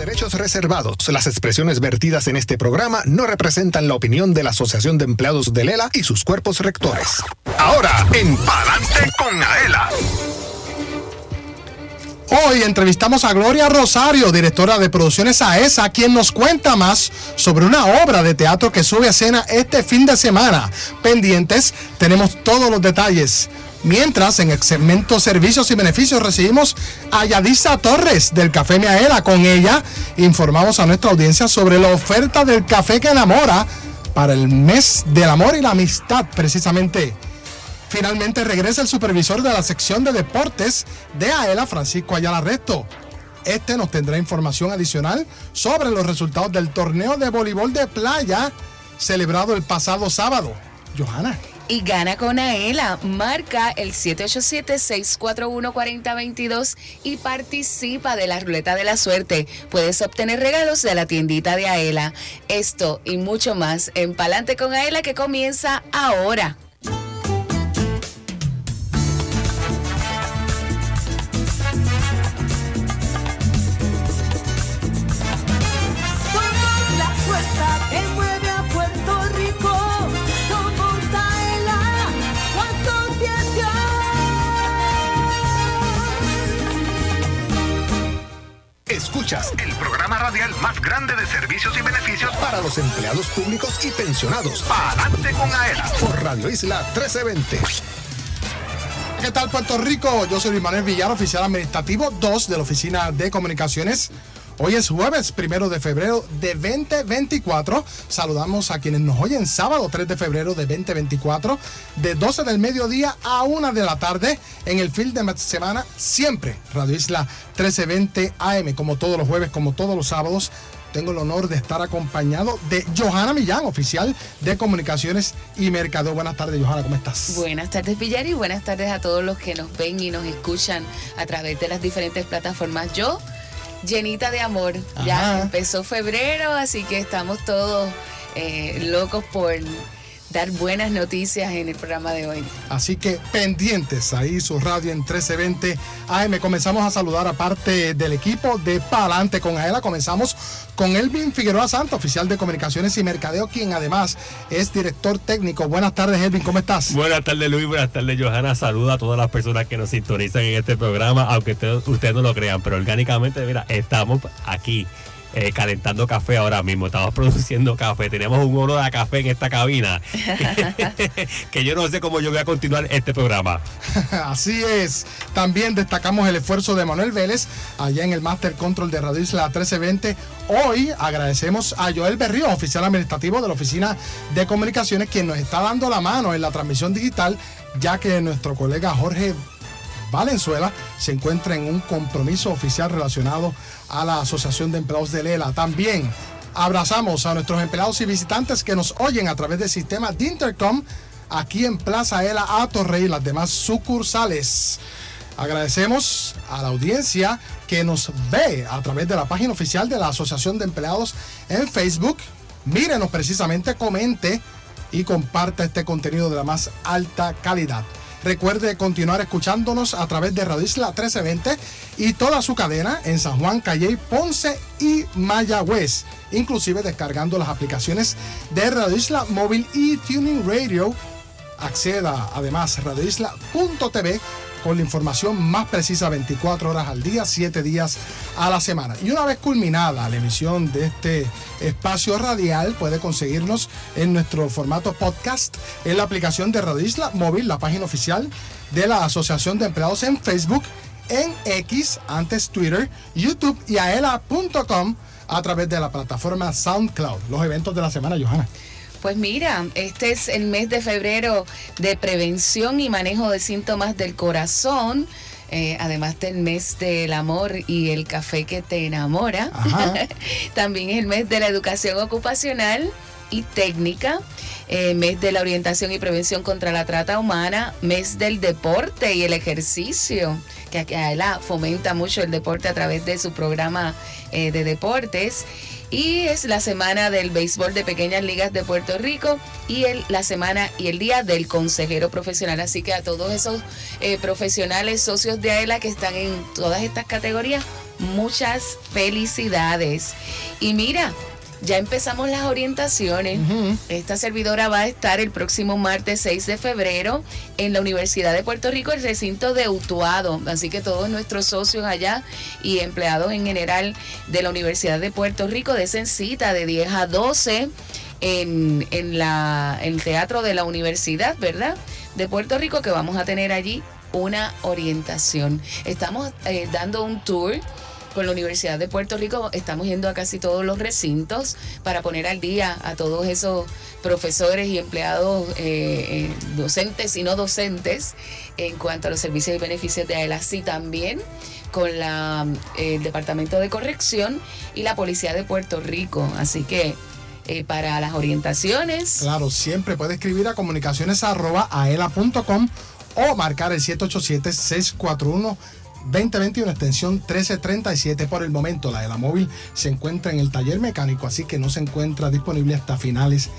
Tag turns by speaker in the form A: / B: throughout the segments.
A: derechos reservados. Las expresiones vertidas en este programa no representan la opinión de la Asociación de Empleados de Lela y sus cuerpos rectores. Ahora, en Palante con Aela.
B: Hoy entrevistamos a Gloria Rosario, directora de producciones AESA, quien nos cuenta más sobre una obra de teatro que sube a escena este fin de semana. Pendientes, tenemos todos los detalles. Mientras, en el Servicios y Beneficios recibimos a Yadisa Torres del Café Miaela. Con ella informamos a nuestra audiencia sobre la oferta del café que enamora para el mes del amor y la amistad, precisamente. Finalmente regresa el supervisor de la sección de deportes de AELA, Francisco Ayala Resto. Este nos tendrá información adicional sobre los resultados del torneo de voleibol de playa celebrado el pasado sábado. Johanna.
C: Y gana con AELA. Marca el 787-641-4022 y participa de la ruleta de la suerte. Puedes obtener regalos de la tiendita de AELA. Esto y mucho más en Palante con AELA que comienza ahora.
A: Escuchas el programa radial más grande de servicios y beneficios para los empleados públicos y pensionados. Adelante con AELA por Radio Isla 1320.
B: ¿Qué tal Puerto Rico? Yo soy Luis Villar, oficial administrativo 2 de la Oficina de Comunicaciones Hoy es jueves primero de febrero de 2024. Saludamos a quienes nos oyen sábado 3 de febrero de 2024, de 12 del mediodía a 1 de la tarde en el fin de semana, siempre Radio Isla 1320 AM, como todos los jueves, como todos los sábados. Tengo el honor de estar acompañado de Johanna Millán, oficial de Comunicaciones y Mercado. Buenas tardes, Johanna, ¿cómo estás?
C: Buenas tardes, Villar, y buenas tardes a todos los que nos ven y nos escuchan a través de las diferentes plataformas. Yo llenita de amor. Ya empezó febrero, así que estamos todos eh, locos por dar buenas noticias en el programa de hoy.
B: Así que pendientes ahí su radio en 1320 AM. Comenzamos a saludar a parte del equipo de Palante con Aela. Comenzamos con Elvin Figueroa Santa, oficial de comunicaciones y mercadeo, quien además es director técnico. Buenas tardes, Elvin, ¿cómo estás?
D: Buenas tardes, Luis. Buenas tardes, Johanna. Saluda a todas las personas que nos sintonizan en este programa, aunque ustedes no lo crean, pero orgánicamente, mira, estamos aquí eh, calentando café ahora mismo. Estamos produciendo café. Tenemos un olor a café en esta cabina. que yo no sé cómo yo voy a continuar este programa.
B: Así es. También destacamos el esfuerzo de Manuel Vélez allá en el Master Control de Radio Isla 1320. Hoy agradecemos a Joel Berrío, oficial administrativo de la Oficina de Comunicaciones, quien nos está dando la mano en la transmisión digital, ya que nuestro colega Jorge Valenzuela se encuentra en un compromiso oficial relacionado a la Asociación de Empleados de Lela. También abrazamos a nuestros empleados y visitantes que nos oyen a través del sistema de Intercom aquí en Plaza Ela a Torrey y las demás sucursales. Agradecemos a la audiencia que nos ve a través de la página oficial de la Asociación de Empleados en Facebook. Mírenos precisamente, comente y comparte este contenido de la más alta calidad. Recuerde continuar escuchándonos a través de Radio Isla 1320 y toda su cadena en San Juan, Calle, Ponce y Mayagüez, inclusive descargando las aplicaciones de Radio Isla Móvil y Tuning Radio. Acceda además a radioisla.tv con la información más precisa 24 horas al día, 7 días a la semana. Y una vez culminada la emisión de este espacio radial, puede conseguirnos en nuestro formato podcast en la aplicación de Radio Isla Móvil, la página oficial de la Asociación de Empleados en Facebook, en X, antes Twitter, YouTube y aela.com a través de la plataforma SoundCloud. Los eventos de la semana, Johanna.
C: Pues mira, este es el mes de febrero de prevención y manejo de síntomas del corazón. Eh, además del mes del amor y el café que te enamora. También es el mes de la educación ocupacional y técnica, eh, mes de la orientación y prevención contra la trata humana, mes del deporte y el ejercicio, que la fomenta mucho el deporte a través de su programa eh, de deportes y es la semana del béisbol de pequeñas ligas de Puerto Rico y el, la semana y el día del consejero profesional. Así que a todos esos eh, profesionales, socios de AELA que están en todas estas categorías, muchas felicidades. Y mira, ya empezamos las orientaciones. Esta servidora va a estar el próximo martes 6 de febrero en la Universidad de Puerto Rico, el recinto de Utuado. Así que todos nuestros socios allá y empleados en general de la Universidad de Puerto Rico desen cita de 10 a 12 en, en la, el teatro de la universidad, ¿verdad? De Puerto Rico, que vamos a tener allí una orientación. Estamos eh, dando un tour con la Universidad de Puerto Rico estamos yendo a casi todos los recintos para poner al día a todos esos profesores y empleados eh, eh, docentes y no docentes en cuanto a los servicios y beneficios de AELASI también con la, el Departamento de Corrección y la Policía de Puerto Rico. Así que para las orientaciones.
B: Claro, siempre puede escribir a comunicaciones.aela.com o marcar el 787-641. 2021 extensión 1337 por el momento la de la móvil se encuentra en el taller mecánico así que no se encuentra disponible hasta finales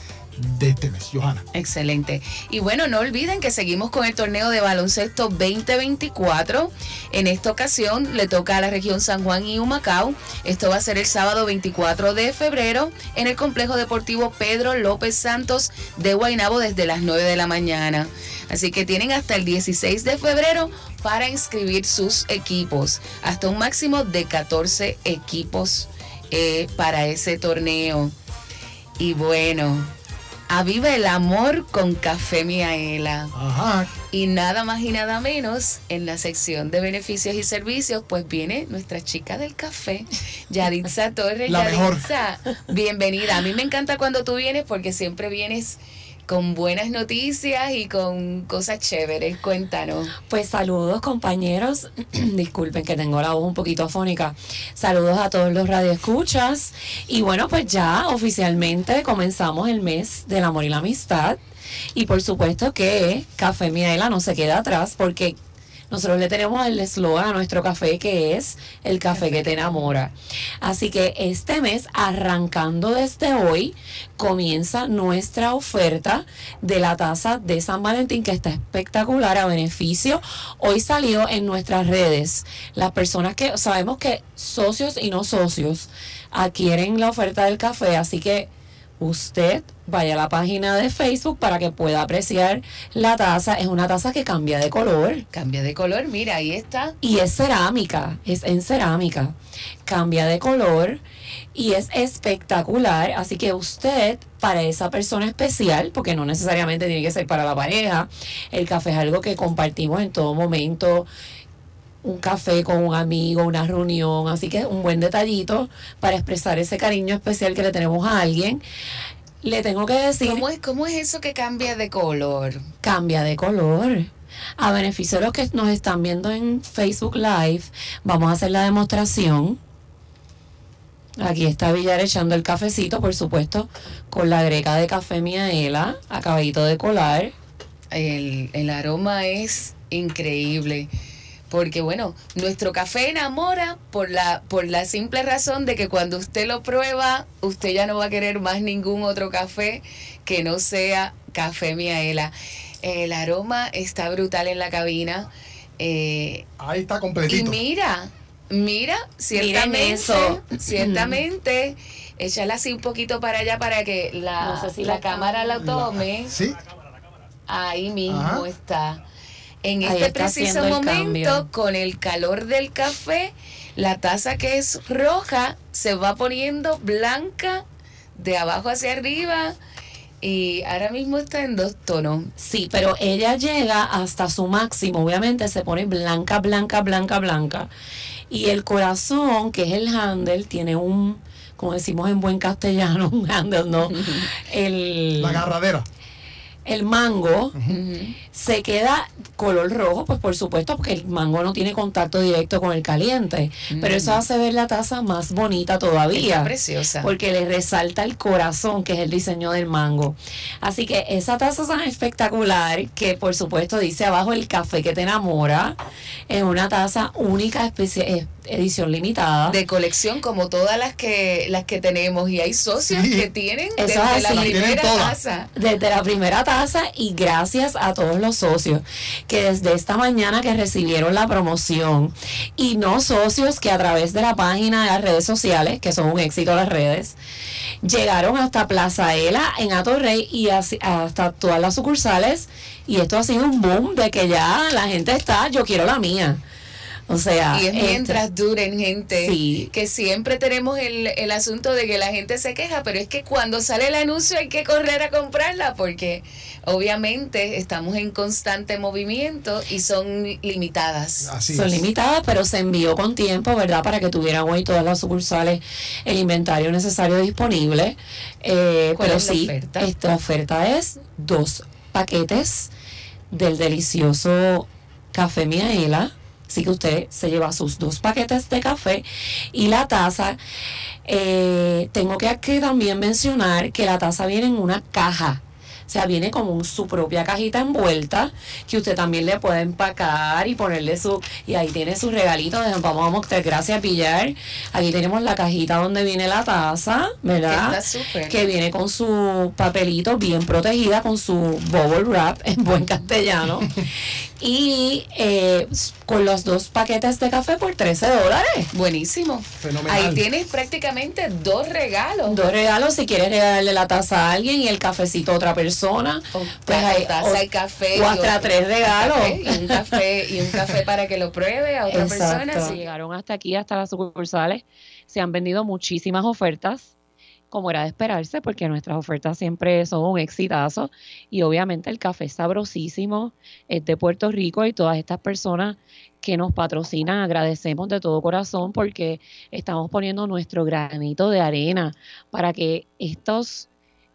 B: de este mes. Johanna.
C: Excelente. Y bueno, no olviden que seguimos con el torneo de baloncesto 2024. En esta ocasión le toca a la región San Juan y Humacao. Esto va a ser el sábado 24 de febrero en el complejo deportivo Pedro López Santos de Guaynabo desde las 9 de la mañana. Así que tienen hasta el 16 de febrero para inscribir sus equipos. Hasta un máximo de 14 equipos eh, para ese torneo. Y bueno, Aviva el amor con Café Miaela. Ajá. Y nada más y nada menos, en la sección de beneficios y servicios, pues viene nuestra chica del café, Yaditza Torres.
B: La
C: Yaditza, bienvenida. A mí me encanta cuando tú vienes porque siempre vienes con buenas noticias y con cosas chéveres. Cuéntanos.
E: Pues saludos compañeros. Disculpen que tengo la voz un poquito afónica. Saludos a todos los radioescuchas. Y bueno, pues ya oficialmente comenzamos el mes del amor y la amistad. Y por supuesto que Café Miaela no se queda atrás porque nosotros le tenemos el eslogan a nuestro café que es el café que te enamora. Así que este mes, arrancando desde hoy, comienza nuestra oferta de la taza de San Valentín que está espectacular a beneficio. Hoy salió en nuestras redes. Las personas que sabemos que socios y no socios adquieren la oferta del café, así que usted vaya a la página de Facebook para que pueda apreciar la taza. Es una taza que cambia de color.
C: Cambia de color, mira, ahí está.
E: Y es cerámica, es en cerámica. Cambia de color y es espectacular. Así que usted, para esa persona especial, porque no necesariamente tiene que ser para la pareja, el café es algo que compartimos en todo momento un café con un amigo, una reunión, así que un buen detallito para expresar ese cariño especial que le tenemos a alguien. Le tengo que decir...
C: ¿Cómo es, cómo es eso que cambia de color?
E: Cambia de color. A beneficio de los que nos están viendo en Facebook Live, vamos a hacer la demostración. Aquí está Villar echando el cafecito, por supuesto, con la greca de café Miaela, acabadito de colar.
C: El, el aroma es increíble porque bueno, nuestro café enamora por la, por la simple razón de que cuando usted lo prueba, usted ya no va a querer más ningún otro café que no sea café Miaela. El aroma está brutal en la cabina.
B: Eh, Ahí está completito.
C: Y mira, mira, ciertamente, eso. ciertamente, échala así un poquito para allá para que la, la, cámara la tome.
B: sí.
C: Ahí mismo está. En este preciso momento, con el calor del café, la taza que es roja se va poniendo blanca de abajo hacia arriba y ahora mismo está en dos tonos.
E: Sí, pero ella llega hasta su máximo, obviamente se pone blanca, blanca, blanca, blanca. Y el corazón, que es el handle, tiene un, como decimos en buen castellano, un handle, ¿no?
B: el, la agarradera
E: el mango se queda color rojo, pues por supuesto, porque el mango no tiene contacto directo con el caliente. Pero eso hace ver la taza más bonita todavía.
C: preciosa.
E: Porque le resalta el corazón, que es el diseño del mango. Así que esa taza es tan espectacular que por supuesto dice abajo el café que te enamora. Es una taza única, especial edición limitada.
C: De colección como todas las que las que tenemos y hay socios que tienen desde la primera taza.
E: Desde la primera taza y gracias a todos los socios que desde esta mañana que recibieron la promoción y no socios que a través de la página de las redes sociales, que son un éxito las redes, llegaron hasta Plaza Ela en Atorrey y hasta todas las sucursales y esto ha sido un boom de que ya la gente está, yo quiero la mía. O sea,
C: y es mientras duren gente, que siempre tenemos el, el asunto de que la gente se queja, pero es que cuando sale el anuncio hay que correr a comprarla porque obviamente estamos en constante movimiento y son limitadas.
E: son limitadas, pero se envió con tiempo, ¿verdad? Para que tuvieran hoy todas las sucursales el inventario necesario disponible. Eh, pero sí, esta oferta es dos paquetes del delicioso café Miaela Así que usted se lleva sus dos paquetes de café y la taza. Eh, tengo que aquí también mencionar que la taza viene en una caja o sea, viene como su propia cajita envuelta que usted también le puede empacar y ponerle su... Y ahí tiene su regalito. Vamos a mostrar, gracias Pillar. Aquí tenemos la cajita donde viene la taza, ¿verdad? Que, que viene con su papelito bien protegida, con su bubble wrap en buen castellano. y eh, con los dos paquetes de café por 13 dólares.
C: Buenísimo. Ahí tienes prácticamente dos regalos.
E: Dos regalos si quieres regalarle la taza a alguien y el cafecito a otra persona. pues hay
C: taza y café.
E: O hasta tres regalos.
C: y un café y un café para que lo pruebe a otra persona.
E: Si llegaron hasta aquí, hasta las sucursales, se han vendido muchísimas ofertas como era de esperarse, porque nuestras ofertas siempre son un exitazo. Y obviamente el café sabrosísimo, es de Puerto Rico y todas estas personas que nos patrocinan, agradecemos de todo corazón porque estamos poniendo nuestro granito de arena para que estos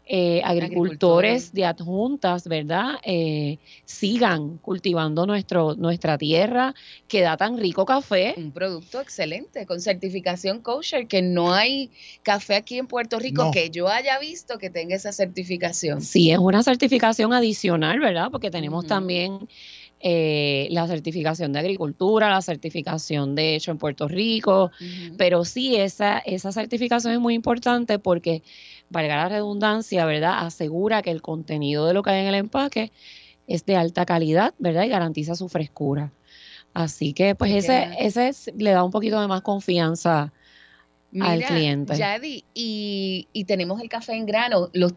E: eh, agricultores, de adjuntas, ¿verdad? Eh, sigan cultivando nuestro, nuestra tierra que da tan rico café.
C: Un producto excelente, con certificación kosher, que no hay café aquí en Puerto Rico que yo haya visto que tenga esa certificación.
E: Sí, es una certificación adicional, ¿verdad? Porque tenemos también... Eh, la certificación de agricultura, la certificación de hecho en Puerto Rico, pero sí, esa, esa certificación es muy importante porque valga la redundancia, ¿verdad? Asegura que el contenido de lo que hay en el empaque es de alta calidad, ¿verdad? Y garantiza su frescura. Así que, pues, ese, ese le da un poquito de más confianza al cliente.
C: Yadi, y, y tenemos el café en grano. ¿Los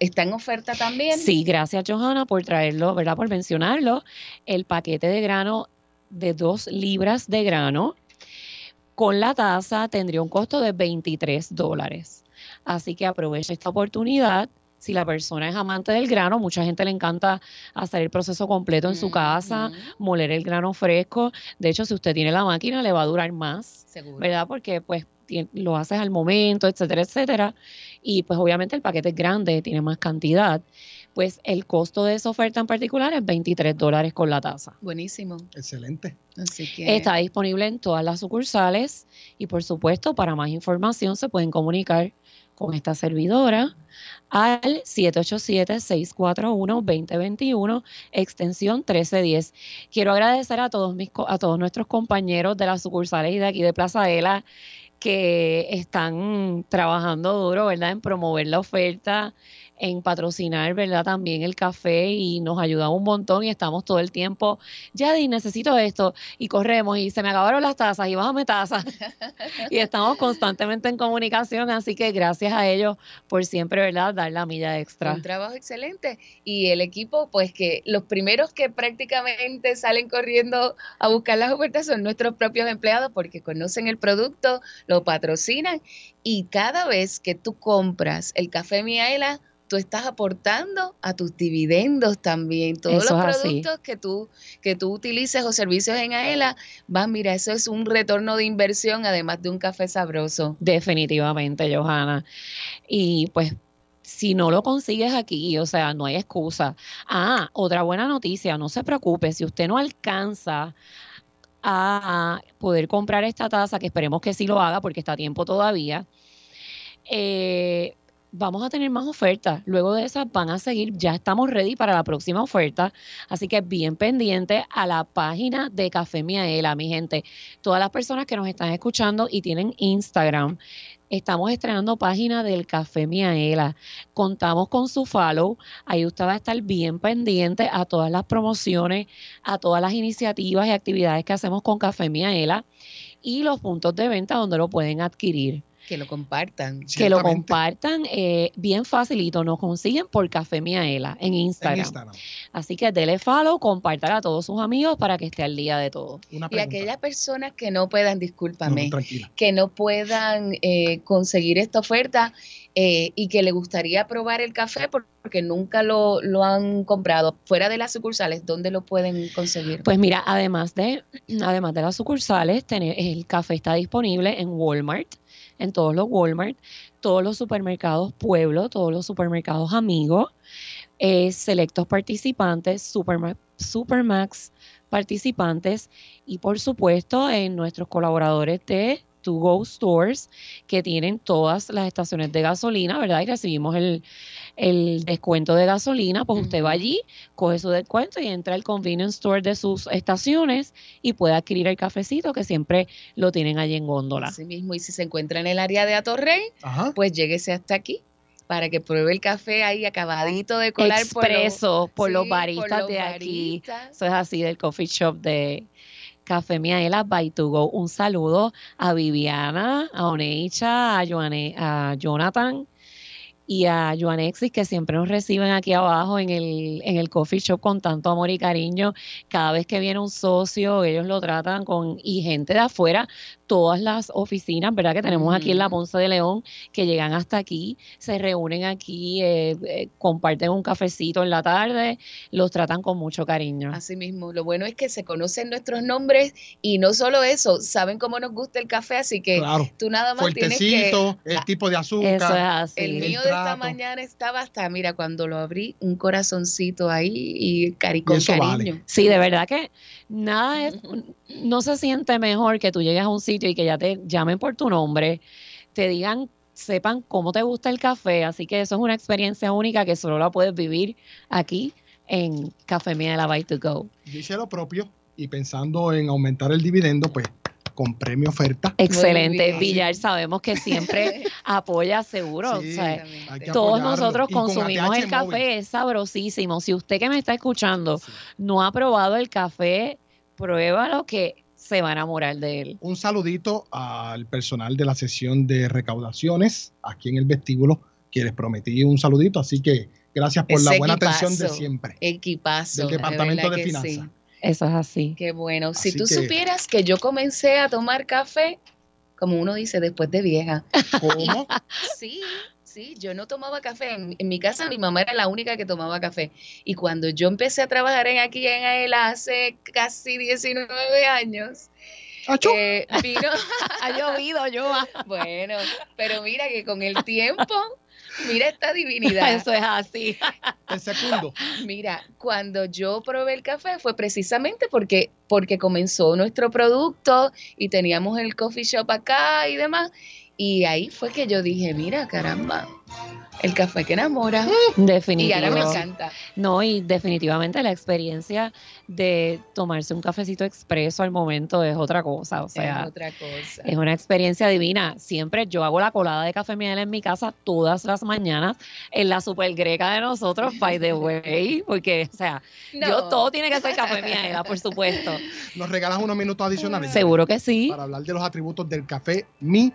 C: ¿Está en oferta también?
E: Sí, gracias Johanna por traerlo, ¿verdad? Por mencionarlo. El paquete de grano de dos libras de grano con la tasa tendría un costo de 23 dólares. Así que aproveche esta oportunidad. Si la persona es amante del grano, mucha gente le encanta hacer el proceso completo en su casa, moler el grano fresco. De hecho, si usted tiene la máquina, le va a durar más, ¿verdad? Porque pues lo haces al momento, etcétera, etcétera. Y pues obviamente el paquete es grande, tiene más cantidad. Pues el costo de esa oferta en particular es 23 dólares con la tasa.
C: Buenísimo.
B: Excelente.
C: Así que...
E: Está disponible en todas las sucursales y por supuesto para más información se pueden comunicar con esta servidora al 787-641-2021, extensión 1310. Quiero agradecer a todos, mis, a todos nuestros compañeros de las sucursales y de aquí de Plaza Ela que están trabajando duro, ¿verdad?, en promover la oferta en patrocinar, ¿verdad? También el café y nos ayuda un montón y estamos todo el tiempo, Yadi, necesito esto y corremos y se me acabaron las tazas y bájame tazas y estamos constantemente en comunicación, así que gracias a ellos por siempre, ¿verdad? Dar la milla extra.
C: Un trabajo excelente y el equipo, pues que los primeros que prácticamente salen corriendo a buscar las ofertas son nuestros propios empleados porque conocen el producto, lo patrocinan y cada vez que tú compras el café Miaela, tú estás aportando a tus dividendos también. Todos los productos que tú, que tú utilices o servicios en AELA, van, mira, eso es un retorno de inversión además de un café sabroso.
E: Definitivamente, Johanna. Y pues si no lo consigues aquí, o sea, no hay excusa. Ah, otra buena noticia, no se preocupe, si usted no alcanza a poder comprar esta taza, que esperemos que sí lo haga porque está a tiempo todavía, eh, vamos a tener más ofertas. Luego de esas van a seguir, ya estamos ready para la próxima oferta. Así que bien pendiente a la página de Café Miaela, mi gente. Todas las personas que nos están escuchando y tienen Instagram, estamos estrenando página del Café Miaela. Contamos con su follow. Ahí usted va a estar bien pendiente a todas las promociones, a todas las iniciativas y actividades que hacemos con Café Miaela y los puntos de venta donde lo pueden adquirir.
C: Que lo compartan.
E: Que lo compartan eh, bien facilito. Nos consiguen por Café Miaela en
B: En
E: Instagram. Así que dele follow, compártala a todos sus amigos para que esté al día de todo.
B: Una
C: Y aquellas personas que no puedan, discúlpame,
B: no,
C: que no puedan eh, conseguir esta oferta eh, y que le gustaría probar el café por- porque nunca lo, lo han comprado fuera de las sucursales, ¿dónde lo pueden conseguir?
E: Pues mira, además de, además de las sucursales, tener, el café está disponible en Walmart, en todos los Walmart, todos los supermercados Pueblo, todos los supermercados Amigos, eh, selectos participantes, Superma- Supermax participantes y por supuesto en nuestros colaboradores de To Go Stores que tienen todas las estaciones de gasolina, ¿verdad? Y recibimos el, el descuento de gasolina, pues usted va allí, coge su descuento y entra al convenience store de sus estaciones y puede adquirir el cafecito que siempre lo tienen allí en góndola.
C: Así mismo, y si se encuentra en el área de Atorrey,
B: Ajá.
C: pues lléguese hasta aquí para que pruebe el café ahí acabadito de colar por los-
E: Expreso por, los baristas
C: los
E: de aquí.
C: baristas.
E: Eso es así del coffee shop de Café Miaela by to go. Un saludo a Viviana, a Oneicha, a, Joane- a Jonathan y a Joanexis que siempre nos reciben aquí abajo en el, en el coffee shop con tanto amor y cariño. Cada vez que viene un socio, ellos lo tratan con, y gente de afuera, todas las oficinas, ¿verdad? Que tenemos aquí en la. Ponce de León, que llegan hasta aquí, se reúnen aquí, eh, eh, comparten un cafecito en la tarde, los tratan con mucho cariño.
C: Así mismo, lo bueno es que se conocen nuestros nombres y no solo eso, saben cómo nos gusta el café, así que
B: Claro.
C: tú nada más tienes que...
B: Fuertecito, el
C: Ah,
B: tipo de azúcar.
E: Eso es así.
C: El
B: el
C: mío de esta mañana estaba hasta, mira, cuando lo abrí, un corazoncito ahí y cari con
B: eso vale.
C: cariño.
E: Sí, de verdad que nada es, no se siente mejor que tú llegues a un sitio y que ya te llamen por tu nombre, te digan, sepan cómo te gusta el café, así que eso es una experiencia única que solo la puedes vivir aquí en Café Miela By to Go.
B: Yo hice lo propio y pensando en aumentar el dividendo, pues compré mi oferta.
E: Excelente. Villar, sabemos que siempre apoya seguro,
B: Sí.
E: o sea, todos nosotros
B: con
E: consumimos el café,
B: móvil.
E: es sabrosísimo. Si usted que me está escuchando
B: Sí.
E: no ha probado el café, pruébalo que se va a enamorar de él.
B: Un saludito al personal de la sesión de recaudaciones aquí en el vestíbulo, que les prometí un saludito, así que gracias por la buena atención de siempre.
C: Equipazo.
B: Del Departamento de Finanzas.
C: sí.
E: Eso es así.
C: Qué bueno. Si tú
B: que-
C: supieras que yo comencé a tomar café, como uno dice, después de vieja.
B: ¿Cómo?
C: Sí, sí, yo no tomaba café. En, en mi casa mi mamá era la única que tomaba café. Y cuando yo empecé a trabajar en aquí en AELA hace casi 19 años, eh, vino,
E: Ha llovido, yo.
C: bueno, pero mira que con el tiempo, mira esta divinidad.
E: Eso es así.
B: El segundo.
C: Mira, cuando yo probé el café fue precisamente porque, porque comenzó nuestro producto y teníamos el coffee shop acá y demás. Y ahí fue que yo dije, mira, caramba, el café que enamora. Y
E: Definitivo.
C: ahora me encanta.
E: No, y definitivamente la experiencia de tomarse un cafecito expreso al momento es otra cosa. O sea,
C: es otra cosa.
E: Es una experiencia divina. Siempre yo hago la colada de café miel en mi casa todas las mañanas en la super greca de nosotros, by the way, porque, o sea, yo todo tiene que ser café miel, por supuesto.
B: Nos regalas unos minutos adicionales.
E: Seguro que sí.
B: Para hablar de los atributos del café Mi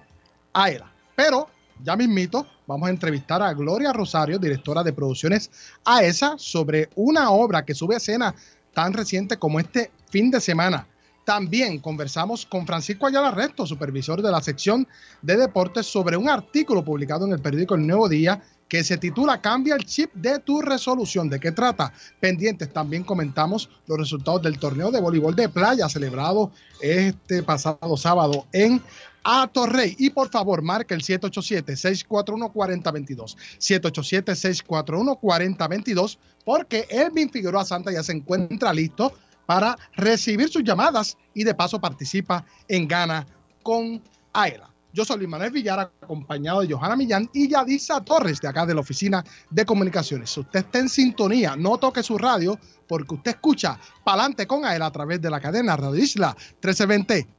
B: Aela. Pero, ya mismito, vamos a entrevistar a Gloria Rosario, directora de producciones AESA, sobre una obra que sube a escena tan reciente como este fin de semana. También conversamos con Francisco Ayala Resto, supervisor de la sección de deportes, sobre un artículo publicado en el periódico El Nuevo Día que se titula Cambia el chip de tu resolución. ¿De qué trata? Pendientes. También comentamos los resultados del torneo de voleibol de playa celebrado este pasado sábado en Atorrey. Y por favor, marca el 787-641-4022. 787-641-4022 porque Elvin Figueroa Santa ya se encuentra listo para recibir sus llamadas y de paso participa en Gana con Aela. Yo soy Luis Manuel Villar, acompañado de Johanna Millán y Yadisa Torres, de acá de la Oficina de Comunicaciones. Si usted está en sintonía, no toque su radio, porque usted escucha Palante con Aela a través de la cadena Radio Isla 1320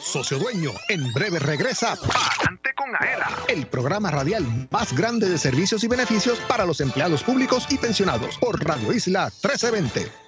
A: Socio Dueño, en breve regresa Palante con Aela, el programa radial más grande de servicios y beneficios para los empleados públicos y pensionados por Radio Isla 1320.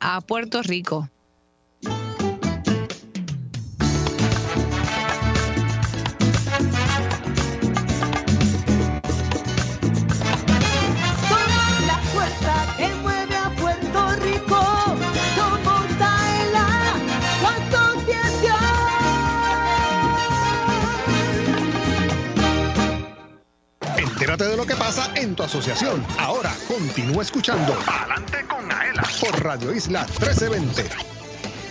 F: a Puerto Rico.
G: Somos la fuerza que mueve a Puerto Rico. Somos Aela, la asociación.
A: Entérate de lo que pasa en tu asociación. Ahora continúa escuchando Adelante con Aela por Radio Isla 1320.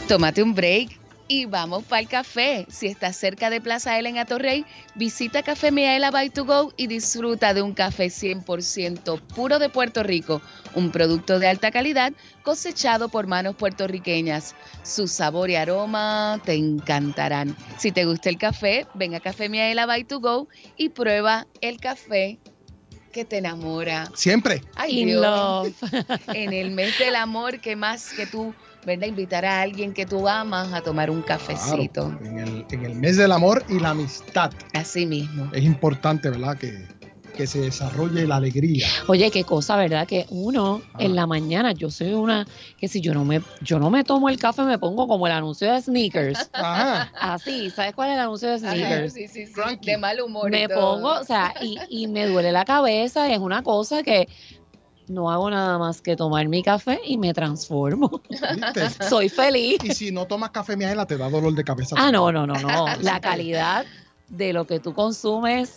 C: Tómate un break y vamos para el café. Si estás cerca de Plaza Ela en Atorrey, visita Café Miaela by to go y disfruta de un café 100% puro de Puerto Rico, un producto de alta calidad cosechado por manos puertorriqueñas. Su sabor y aroma te encantarán. Si te gusta el café, ven a Café Miaela by to go y prueba el café que te enamora.
B: Siempre.
C: Ay,
E: In
C: Dios.
E: love.
C: En el mes del amor, ¿qué más que tú, verdad? Invitar a alguien que tú amas a tomar un cafecito.
B: Claro, en, el, en el mes del amor y la amistad.
C: Así mismo.
B: Es importante, ¿verdad? Que, que se desarrolle la alegría.
E: Oye, qué cosa, ¿verdad? Que uno
B: Ah.
E: en la mañana, yo soy una que si yo no me yo no me tomo el café, me pongo como el anuncio de sneakers.
B: Ajá.
E: Así, ¿sabes cuál es el anuncio de
C: Ajá,
E: sneakers?
C: sí, sí, sí.
B: Cranky.
C: De mal humor. y
E: me
C: todo.
E: pongo, o sea, y, y me duele la cabeza, es una cosa que no hago nada más que tomar mi café y me transformo.
B: ¿Viste?
E: Soy feliz.
B: Y si no tomas café miaela, te da dolor de cabeza.
E: Ah, no, no, no, no. La calidad de lo que tú consumes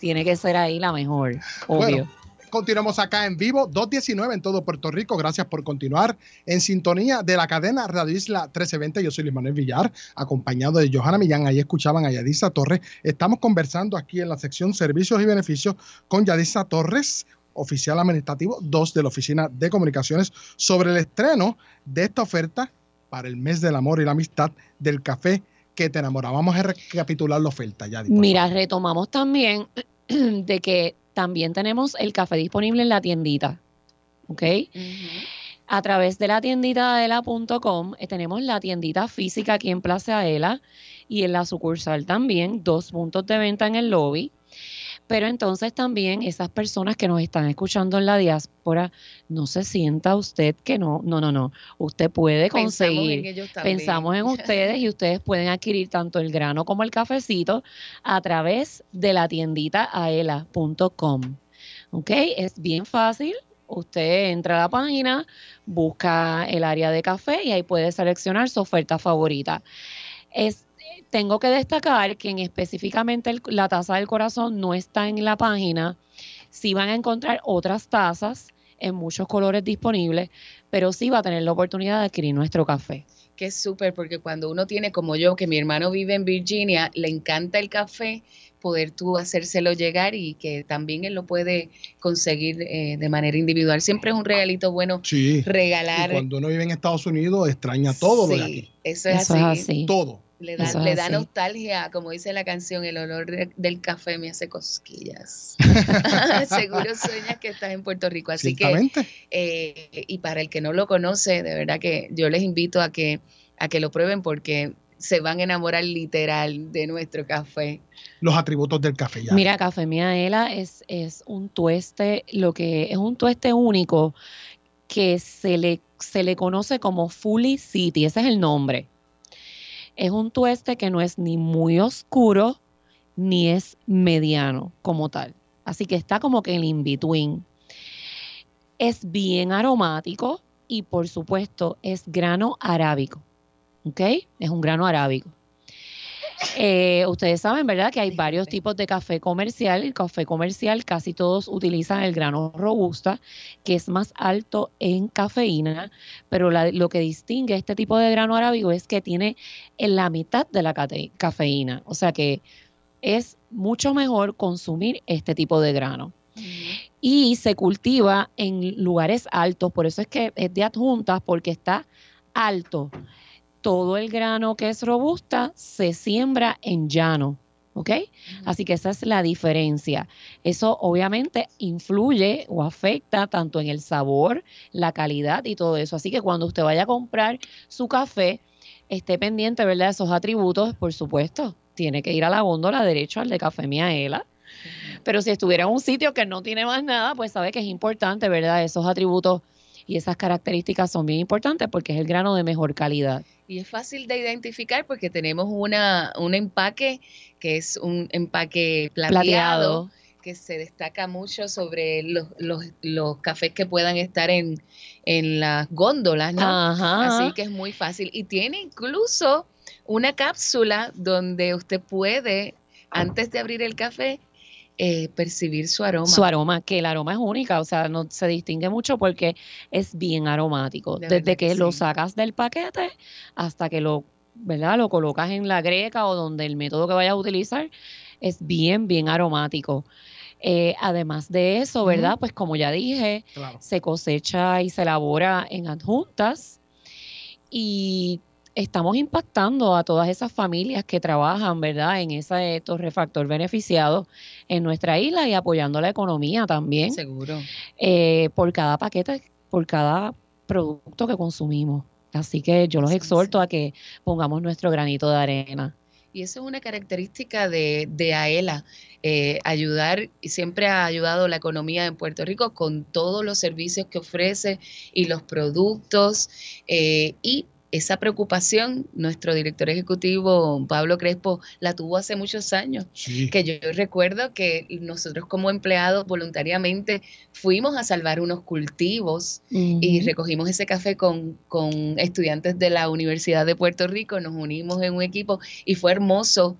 E: tiene que ser ahí la mejor, obvio.
B: Bueno, continuamos acá en vivo, 219 en todo Puerto Rico. Gracias por continuar en sintonía de la cadena Radio Isla 1320. Yo soy Luis Manuel Villar, acompañado de Johanna Millán. Ahí escuchaban a Yadisa Torres. Estamos conversando aquí en la sección Servicios y Beneficios con Yadisa Torres, oficial administrativo 2 de la Oficina de Comunicaciones, sobre el estreno de esta oferta para el mes del amor y la amistad del café que te enamora. Vamos a recapitular la oferta, por
E: Mira, retomamos también de que también tenemos el café disponible en la tiendita. ¿Ok? A través de la tiendita adela.com eh, tenemos la tiendita física aquí en Plaza Adela y en la sucursal también, dos puntos de venta en el lobby. Pero entonces también esas personas que nos están escuchando en la diáspora, no se sienta usted que no, no, no, no. Usted puede
C: Pensamos
E: conseguir.
C: en ellos también.
E: Pensamos en ustedes y ustedes pueden adquirir tanto el grano como el cafecito a través de la tiendita aela.com. ¿Ok? Es bien fácil. Usted entra a la página, busca el área de café y ahí puede seleccionar su oferta favorita. Es, Tengo que destacar que en específicamente el- la taza del corazón no está en la página. Sí van a encontrar otras tazas en muchos colores disponibles, pero sí va a tener la oportunidad de adquirir nuestro café.
C: Que es súper, porque cuando uno tiene como yo, que mi hermano vive en Virginia, le encanta el café, poder tú hacérselo llegar y que también él lo puede conseguir eh, de manera individual. Siempre es un regalito bueno
B: Sí. Y
C: regalar.
B: cuando uno vive en Estados Unidos, extraña todo lo de aquí.
C: Eso es
E: Eso es
C: así.
E: así.
B: Todo.
C: Le da, le da nostalgia, como dice la canción, el olor de- del café me hace cosquillas. Seguro sueñas que estás en Puerto Rico. Así que, eh, y para el que no lo conoce, de verdad que yo les invito a que, a que lo prueben porque se van a enamorar literal de nuestro café.
B: Los atributos del café ya.
E: Mira, Café Miaela es, es un tueste, lo que es un tueste único que se le, se le conoce como Fully City, ese es el nombre. Es un tueste que no es ni muy oscuro ni es mediano como tal. Así que está como que en in-between. Es bien aromático y por supuesto es grano arábico. ¿Ok? Es un grano arábico. Eh, ustedes saben, ¿verdad? Que hay varios tipos de café comercial. El café comercial casi todos utilizan el grano robusta, que es más alto en cafeína, pero la- lo que distingue este tipo de grano arábigo es que tiene en la mitad de la cafeína. O sea que es mucho mejor consumir este tipo de grano. Y se cultiva en lugares altos, por eso es que es de adjuntas, porque está alto todo el grano que es robusta se siembra en llano. ¿Ok? Así que esa es la diferencia. Eso obviamente influye o afecta tanto en el sabor, la calidad y todo eso. Así que cuando usted vaya a comprar su café, esté pendiente, ¿verdad? De esos atributos, por supuesto. Tiene que ir a la góndola derecho al de Café Miaela. Pero si estuviera en un sitio que no tiene más nada, pues sabe que es importante, ¿verdad? Esos atributos y esas características son bien importantes porque es el grano de mejor calidad.
C: Y es fácil de identificar porque tenemos una, un empaque que es un empaque plateado,
E: Plateado.
C: que se destaca mucho sobre los, los, los cafés que puedan estar en, en las góndolas, ¿no?
E: Ajá.
C: Así que es muy fácil. Y tiene incluso una cápsula donde usted puede, antes de abrir el café, eh, percibir su aroma.
E: Su aroma, que el aroma es única, o sea, no se distingue mucho porque es bien aromático.
C: De
E: Desde que, lo sacas del paquete hasta que lo, ¿verdad? Lo colocas en la greca o donde el método que vayas a utilizar, es bien, bien aromático. Eh, además de eso, ¿verdad? Pues como ya dije,
B: Claro.
E: se cosecha y se elabora en adjuntas y estamos impactando a todas esas familias que trabajan, ¿verdad? En ese torrefactor beneficiado en nuestra isla y apoyando la economía también
C: Seguro.
E: eh, por cada paquete, por cada producto que consumimos. Así que yo los
C: Sí,
E: exhorto a que pongamos nuestro granito de arena.
C: Y eso es una característica de, de AELA, eh, ayudar, y siempre ha ayudado la economía en Puerto Rico con todos los servicios que ofrece y los productos. eh, y esa preocupación, nuestro director ejecutivo, Pablo Crespo, la tuvo hace muchos años.
B: Sí.
C: Que yo recuerdo que nosotros como empleados voluntariamente fuimos a salvar unos cultivos y recogimos ese café con, con estudiantes de la Universidad de Puerto Rico, nos unimos en un equipo y fue hermoso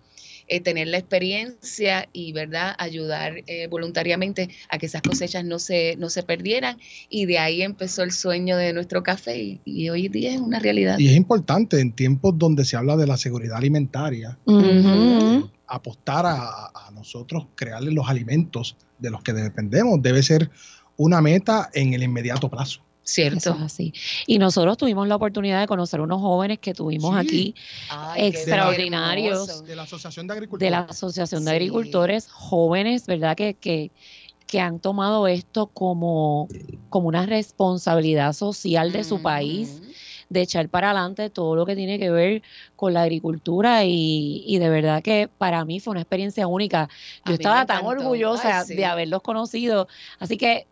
C: eh, tener la experiencia y verdad ayudar eh, voluntariamente a que esas cosechas no se, no se perdieran y de ahí empezó el sueño de nuestro café y, y hoy día es una realidad.
B: Y es importante en tiempos donde se habla de la seguridad alimentaria,
E: Ujú.
B: apostar a, a nosotros crearle los alimentos de los que dependemos debe ser una meta en el inmediato plazo.
E: Eso
C: ¿Cierto?
E: es así. Y nosotros tuvimos la oportunidad de conocer unos jóvenes que tuvimos
B: Sí.
E: aquí
C: Ay,
E: extraordinarios.
B: De la Asociación de Agricultores.
E: de la Asociación de
C: Sí.
E: Agricultores jóvenes, ¿verdad? Que, que, que han tomado esto como, como una responsabilidad social de su país, de echar para adelante todo lo que tiene que ver con la agricultura y, y de verdad que para mí fue una experiencia única. Yo estaba tan orgullosa
C: Ay, sí.
E: de haberlos conocido, así que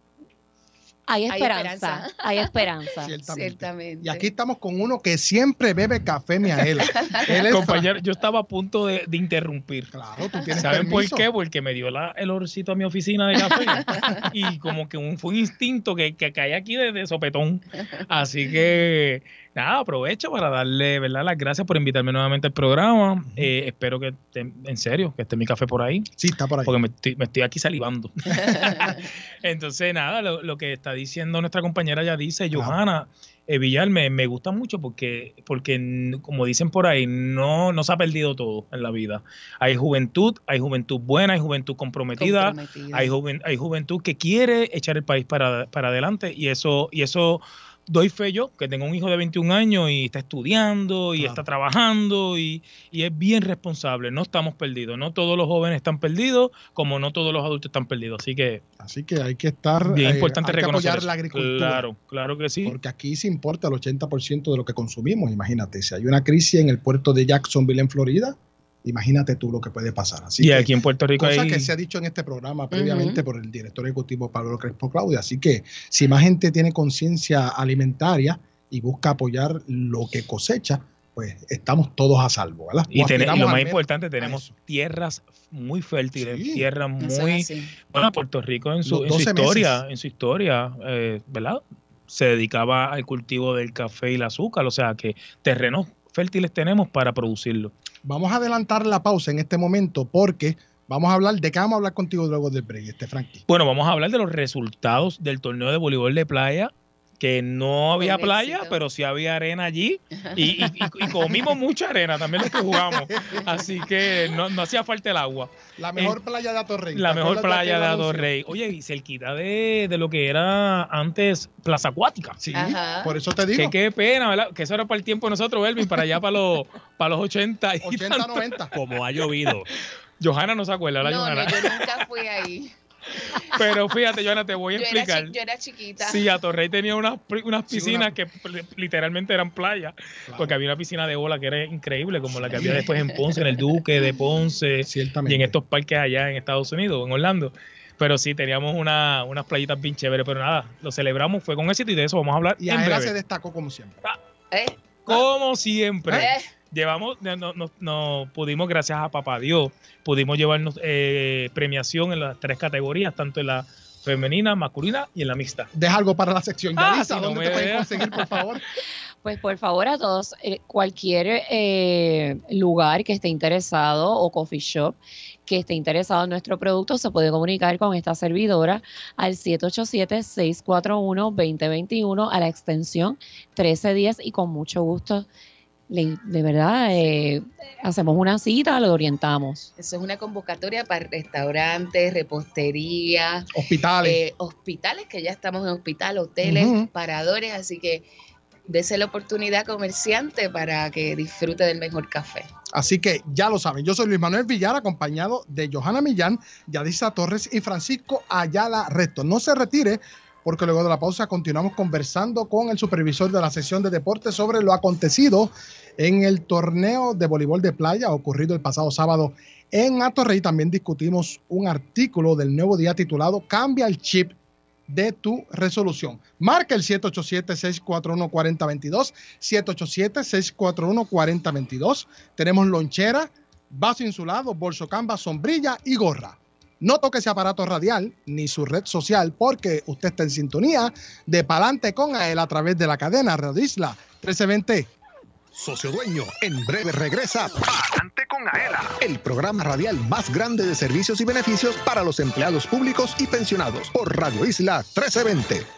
E: hay
C: Hay
E: esperanza, hay esperanza.
B: Ciertamente.
C: Ciertamente.
B: Y aquí estamos con uno que siempre bebe café Miaela. Él es
H: Compañero, yo estaba a punto de, de interrumpir.
B: Claro, tú tienes
H: ¿Saben
B: permiso.
H: por qué? Porque me dio la- el olorcito a mi oficina de café y como que un, fue un instinto que, que cae aquí de, de sopetón. Así que nada, aprovecho para darle ¿verdad? las gracias por invitarme nuevamente al programa. Eh, espero que esté, en serio, que esté mi café por ahí.
B: Sí, está por ahí.
H: Porque me estoy, me estoy aquí salivando. Entonces, nada, lo, lo que está diciendo nuestra compañera ya dice, Johanna, eh, Villar, me, me gusta mucho porque, porque, como dicen por ahí, no, no se ha perdido todo en la vida. Hay juventud, hay juventud buena, hay juventud comprometida,
C: Comprometida.
H: hay, juven- hay juventud que quiere echar el país para, para adelante y eso, y eso doy fe yo, que tengo un hijo de 21 años y está estudiando y
B: Claro.
H: está trabajando y, y es bien responsable. No estamos perdidos. No todos los jóvenes están perdidos, como no todos los adultos están perdidos. Así que
B: Así que hay que estar.
H: bien
B: eh,
H: importante
B: hay que
H: reconocer
B: apoyar la agricultura.
H: Claro, claro que sí.
B: Porque aquí se importa el 80% de lo que consumimos. Imagínate, si hay una crisis en el puerto de Jacksonville, en Florida, imagínate tú lo que puede pasar. Así
H: y
B: que,
H: aquí en Puerto Rico
B: cosa
H: hay...
B: que se ha dicho en este programa previamente por el director ejecutivo Pablo Crespo Claudia. Así que si más gente tiene conciencia alimentaria y busca apoyar lo que cosecha, pues estamos todos a salvo, ¿verdad?
H: Y
B: aspiramos
H: lo más importante, tenemos tierras muy fértiles,
B: Sí.
H: tierras muy... Bueno, Puerto Rico en su,
B: Los
H: en su
B: 12
H: historia,
B: meses.
H: en su historia, eh, ¿verdad? Se dedicaba al cultivo del café y el azúcar, o sea que terrenos fértiles tenemos para producirlo.
B: Vamos a adelantar la pausa en este momento porque vamos a hablar de qué vamos a hablar contigo luego del break, este Frankie.
H: Bueno, vamos a hablar de los resultados del torneo de voleibol de playa, que no había
C: Con
H: playa,
C: éxito.
H: pero sí había arena allí, y, y- y- y comimos mucha arena también los que jugamos, así que no, no hacía falta el agua.
B: La mejor playa de Atorrey.
H: La
B: ¿te
H: mejor playa de? Adorrey. Oye, y cerquita de, de lo que era antes Plaza Acuática.
B: Sí,
C: Ajá.
B: por eso te digo.
H: Que qué pena, ¿verdad? Que eso era para el tiempo de nosotros, Elvin, para allá para los, para los 80 y
B: 80,
H: tanto.
B: 90.
D: Como ha llovido.
H: Johanna no se acuerda, ¿verdad,
C: No,
H: Johanna?
C: no, yo nunca fui ahí.
H: Pero fíjate, Johanna, te voy a
C: Yo era,
H: explicar.
C: chi- yo era chiquita.
H: Sí, Atorrey tenía unas, unas
B: Sí,
H: piscinas
B: una-
H: que literalmente eran playas,
B: Claro.
H: porque había una piscina de bola que era increíble, como la que había después en Ponce, en el Duque de Ponce,
B: Ciertamente.
H: y en estos parques allá en Estados Unidos, en Orlando. Pero sí, teníamos una, unas playitas bien chéveres, pero nada, lo celebramos, fue con éxito y de eso vamos a hablar
B: Y
H: en
B: Aela
H: breve.
B: se destacó como siempre.
C: ¿Eh?
H: Como siempre.
C: ¿Eh?
H: Llevamos, no, no- no- no pudimos, gracias a Papá Dios, pudimos llevarnos eh, premiación en las tres categorías, tanto en la femenina, masculina y en la mixta.
B: Deja algo para la sección.
H: Ah,
B: Yadisa,
H: si no
B: ¿dónde
H: me
B: te pueden conseguir, por favor?
E: Pues por favor a todos, eh, cualquier eh, lugar que esté interesado o coffee shop que esté interesado en nuestro producto se puede comunicar con esta servidora al 787-641-2021 a la extensión 1310 y con mucho gusto, le- de verdad, eh, hacemos una cita, lo orientamos.
C: Eso es una convocatoria para restaurantes, repostería,
B: Hospitales.
C: eh, hospitales, que ya estamos en hospital, hoteles, paradores, así que dese la oportunidad comerciante para que disfrute del mejor café.
B: Así que ya lo saben. Yo soy Luis Manuel Villar, acompañado de Johanna Millán, Yadisa Torres y Francisco Ayala Resto. No se retire, porque luego de la pausa continuamos conversando con el supervisor de la sesión de deportes sobre lo acontecido en el torneo de voleibol de playa ocurrido el pasado sábado en Atorrey. También discutimos un artículo del nuevo día titulado Cambia el chip de tu resolución. Marca el 787-641-4022, 787-641-4022. Tenemos lonchera, vaso insulado, bolso canvas, sombrilla y gorra. No toque ese aparato radial ni su red social porque usted está en sintonía de Palante con él a través de la cadena Radio Isla 1320.
A: Socio Dueño, en breve regresa Palante con Aela, el programa radial más grande de servicios y beneficios para los empleados públicos y pensionados por Radio Isla 1320.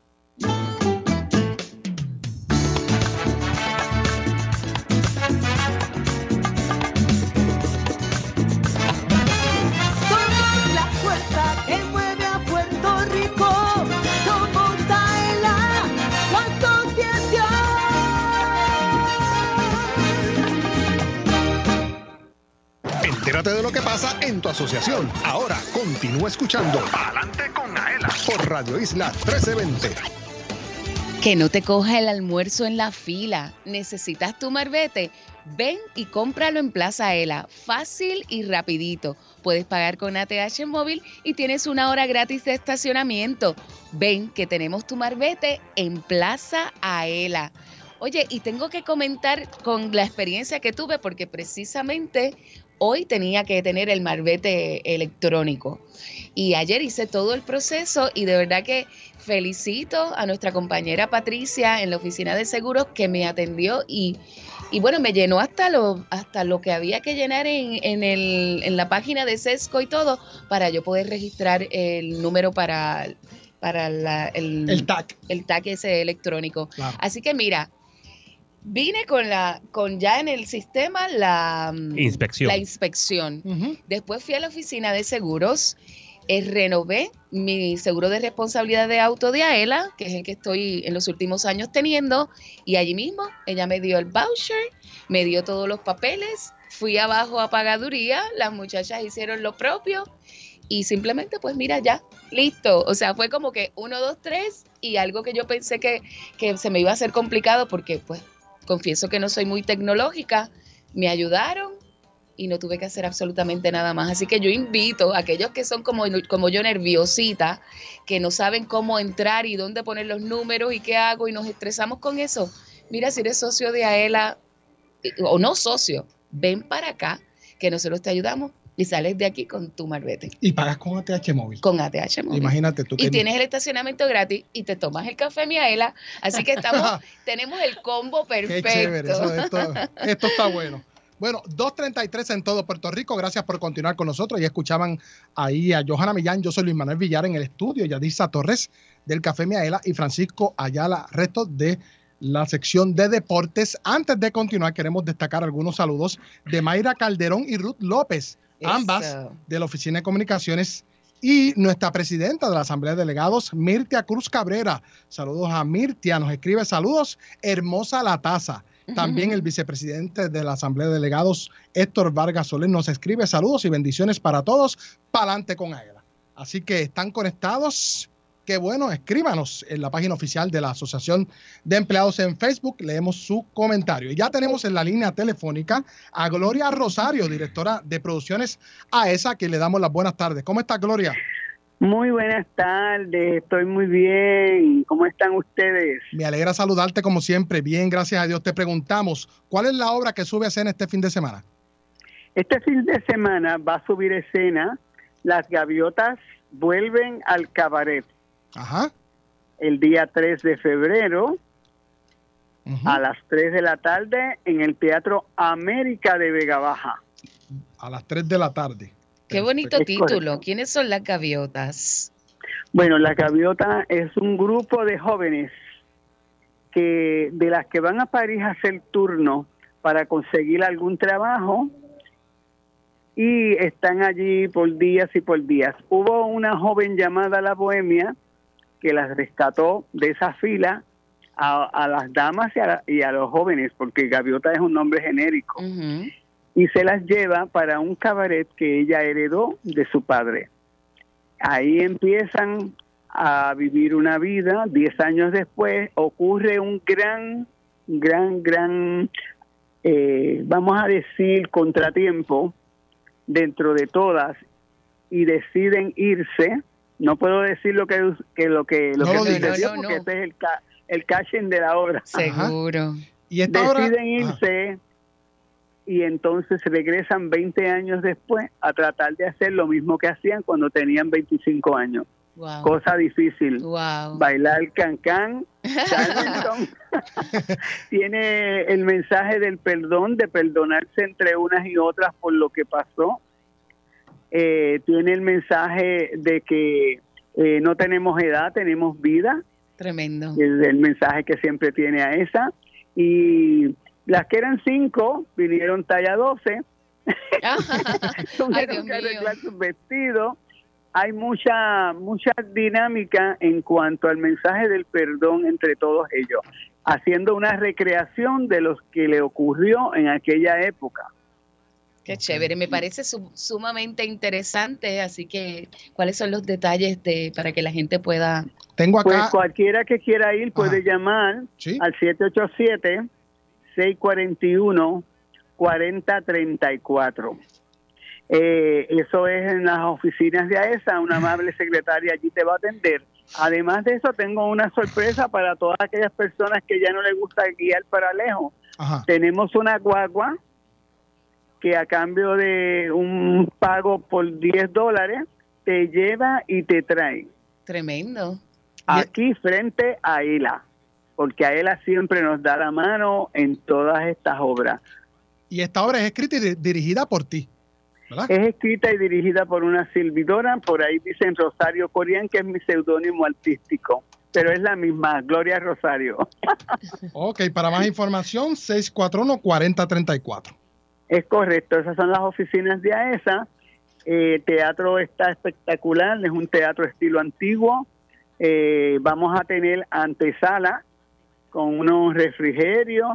G: Somos la fuerza que mueve a Puerto Rico. Somos Aela, la asociación.
A: Entérate de lo que pasa en tu asociación. Ahora continúa escuchando Adelante con Aela por Radio Isla 1320.
C: Que no te coja el almuerzo en la fila. ¿Necesitas tu marbete? Ven y cómpralo en Plaza Ela. Fácil y rapidito. Puedes pagar con ATH móvil y tienes una hora gratis de estacionamiento. Ven que tenemos tu marbete en Plaza Aela. Oye, y tengo que comentar con la experiencia que tuve porque precisamente hoy tenía que tener el marbete electrónico. Y ayer hice todo el proceso y de verdad que felicito a nuestra compañera Patricia en la oficina de seguros que me atendió y, y bueno, me llenó hasta lo, hasta lo que había que llenar en, en, el, en la página de Sesco y todo para yo poder registrar el número para, para la- el,
B: El TAC.
C: el TAC ese electrónico.
B: Claro.
C: Así que mira, vine con la, con ya en el sistema la mm,
D: Inspección.
C: La inspección. Después fui a la oficina de seguros, eh, renové mi seguro de responsabilidad de auto de AELA, que es el que estoy en los últimos años teniendo, y allí mismo ella me dio el voucher, me dio todos los papeles, fui abajo a pagaduría, las muchachas hicieron lo propio y simplemente pues mira ya, listo. O sea, fue como que uno, dos, tres y algo que yo pensé que, que se me iba a hacer complicado porque pues confieso que no soy muy tecnológica, me ayudaron y no tuve que hacer absolutamente nada más. Así que yo invito a aquellos que son como, como yo nerviosita, que no saben cómo entrar y dónde poner los números y qué hago y nos estresamos con eso. Mira, si eres socio de AELA eh, o no socio, ven para acá que nosotros te ayudamos y sales de aquí con tu marbete.
B: Y pagas con ATH móvil.
C: Con ATH móvil.
B: Imagínate tú
C: Y
B: que
C: tienes el estacionamiento gratis y te tomas el café Miaela. Así que estamos, tenemos el combo
B: Qué
C: perfecto.
B: chévere, eso- esto, esto está bueno. Bueno, 2.33 en todo Puerto Rico. Gracias por continuar con nosotros. Ya escuchaban ahí a Johanna Millán. Yo soy Luis Manuel Villar en el estudio. Yadisa Torres del Café Miaela y Francisco Ayala, resto de la sección de deportes. Antes de continuar, queremos destacar algunos saludos de Mayra Calderón y Ruth López, ambas
C: Eso.
B: de la Oficina de Comunicaciones y nuestra presidenta de la Asamblea de Delegados, Mirtia Cruz Cabrera. Saludos a Mirtia, nos escribe saludos, hermosa la taza. También el vicepresidente de la Asamblea de Delegados, Héctor Vargas Soler, nos escribe saludos y bendiciones para todos. Pa'lante con AELA. Así que están conectados. Bueno, escríbanos en la página oficial de la Asociación de Empleados en Facebook. Leemos su comentario. Y ya tenemos en la línea telefónica a Gloria Rosario, directora de producciones AESA, que le damos las buenas tardes. ¿Cómo está Gloria?
I: Muy buenas tardes, estoy muy bien. ¿Cómo están ustedes?
B: Me alegra saludarte como siempre. Bien, gracias a Dios. Te preguntamos, ¿cuál es la obra que sube a escena este fin de semana?
I: Este fin de semana va a subir escena Las Gaviotas vuelven al cabaret.
B: Ajá.
I: El día 3 de febrero a las 3 de la tarde en el Teatro América de Vega Baja.
B: A las 3 de la tarde.
C: Qué bonito
I: Es
C: título.
I: correcto.
C: ¿Quiénes son las gaviotas?
I: Bueno, Las Gaviotas es un grupo de jóvenes que de las que van a París a hacer turno para conseguir algún trabajo y están allí por días y por días. Hubo una joven llamada La Bohemia que las rescató de esa fila a, a las damas y a, y a los jóvenes, porque Gaviota es un nombre genérico, y se las lleva para un cabaret que ella heredó de su padre. Ahí empiezan a vivir una vida, diez años después ocurre un gran, gran, gran, eh, vamos a decir, contratiempo dentro de todas y deciden irse. No puedo decir lo que, que lo que lo
B: No
I: que sucedió
C: No,
I: porque
C: no.
I: este es el ca- el casting de la obra.
C: Seguro.
B: Y esta hora-
I: Deciden irse y entonces regresan 20 años después a tratar de hacer lo mismo que hacían cuando tenían 25 años.
C: Wow.
I: Cosa difícil.
C: Wow.
I: Bailar cancán. Tiene el mensaje del perdón, de perdonarse entre unas y otras por lo que pasó. Eh, tiene el mensaje de que eh, no tenemos edad, tenemos vida.
C: Tremendo.
I: Es el mensaje que siempre tiene a esa. Y las que eran cinco vinieron talla 12. Tuvieron que arreglar sus vestidos. Hay mucha, mucha dinámica en cuanto al mensaje del perdón entre todos ellos, haciendo una recreación de lo que le ocurrió en aquella época.
C: Qué chévere, me parece su- sumamente interesante, así que ¿cuáles son los detalles de para que la gente pueda
B: Tengo
I: Pues cualquiera que quiera ir puede llamar al 787-641-4034. Eh, eso es en las oficinas de AESA, una amable secretaria allí te va a atender. Además de eso, tengo una sorpresa para todas aquellas personas que ya no les gusta guiar para lejos.
B: Ajá.
I: Tenemos una guagua que a cambio de un pago por 10 dólares te lleva y te trae
C: tremendo?
I: aquí frente a ELA, porque a ELA siempre nos da la mano en todas estas obras.
B: Y esta obra es escrita y di- dirigida por ti. ¿verdad?
I: Es escrita y dirigida por una silvidora, por ahí dicen Rosario Corián, que es mi seudónimo artístico, pero es la misma, Gloria Rosario.
B: Ok, para más información, 641-4034.
I: Es correcto, esas son las oficinas de AESA. Eh, teatro está espectacular, es un teatro estilo antiguo. Eh, vamos a tener antesala con unos refrigerios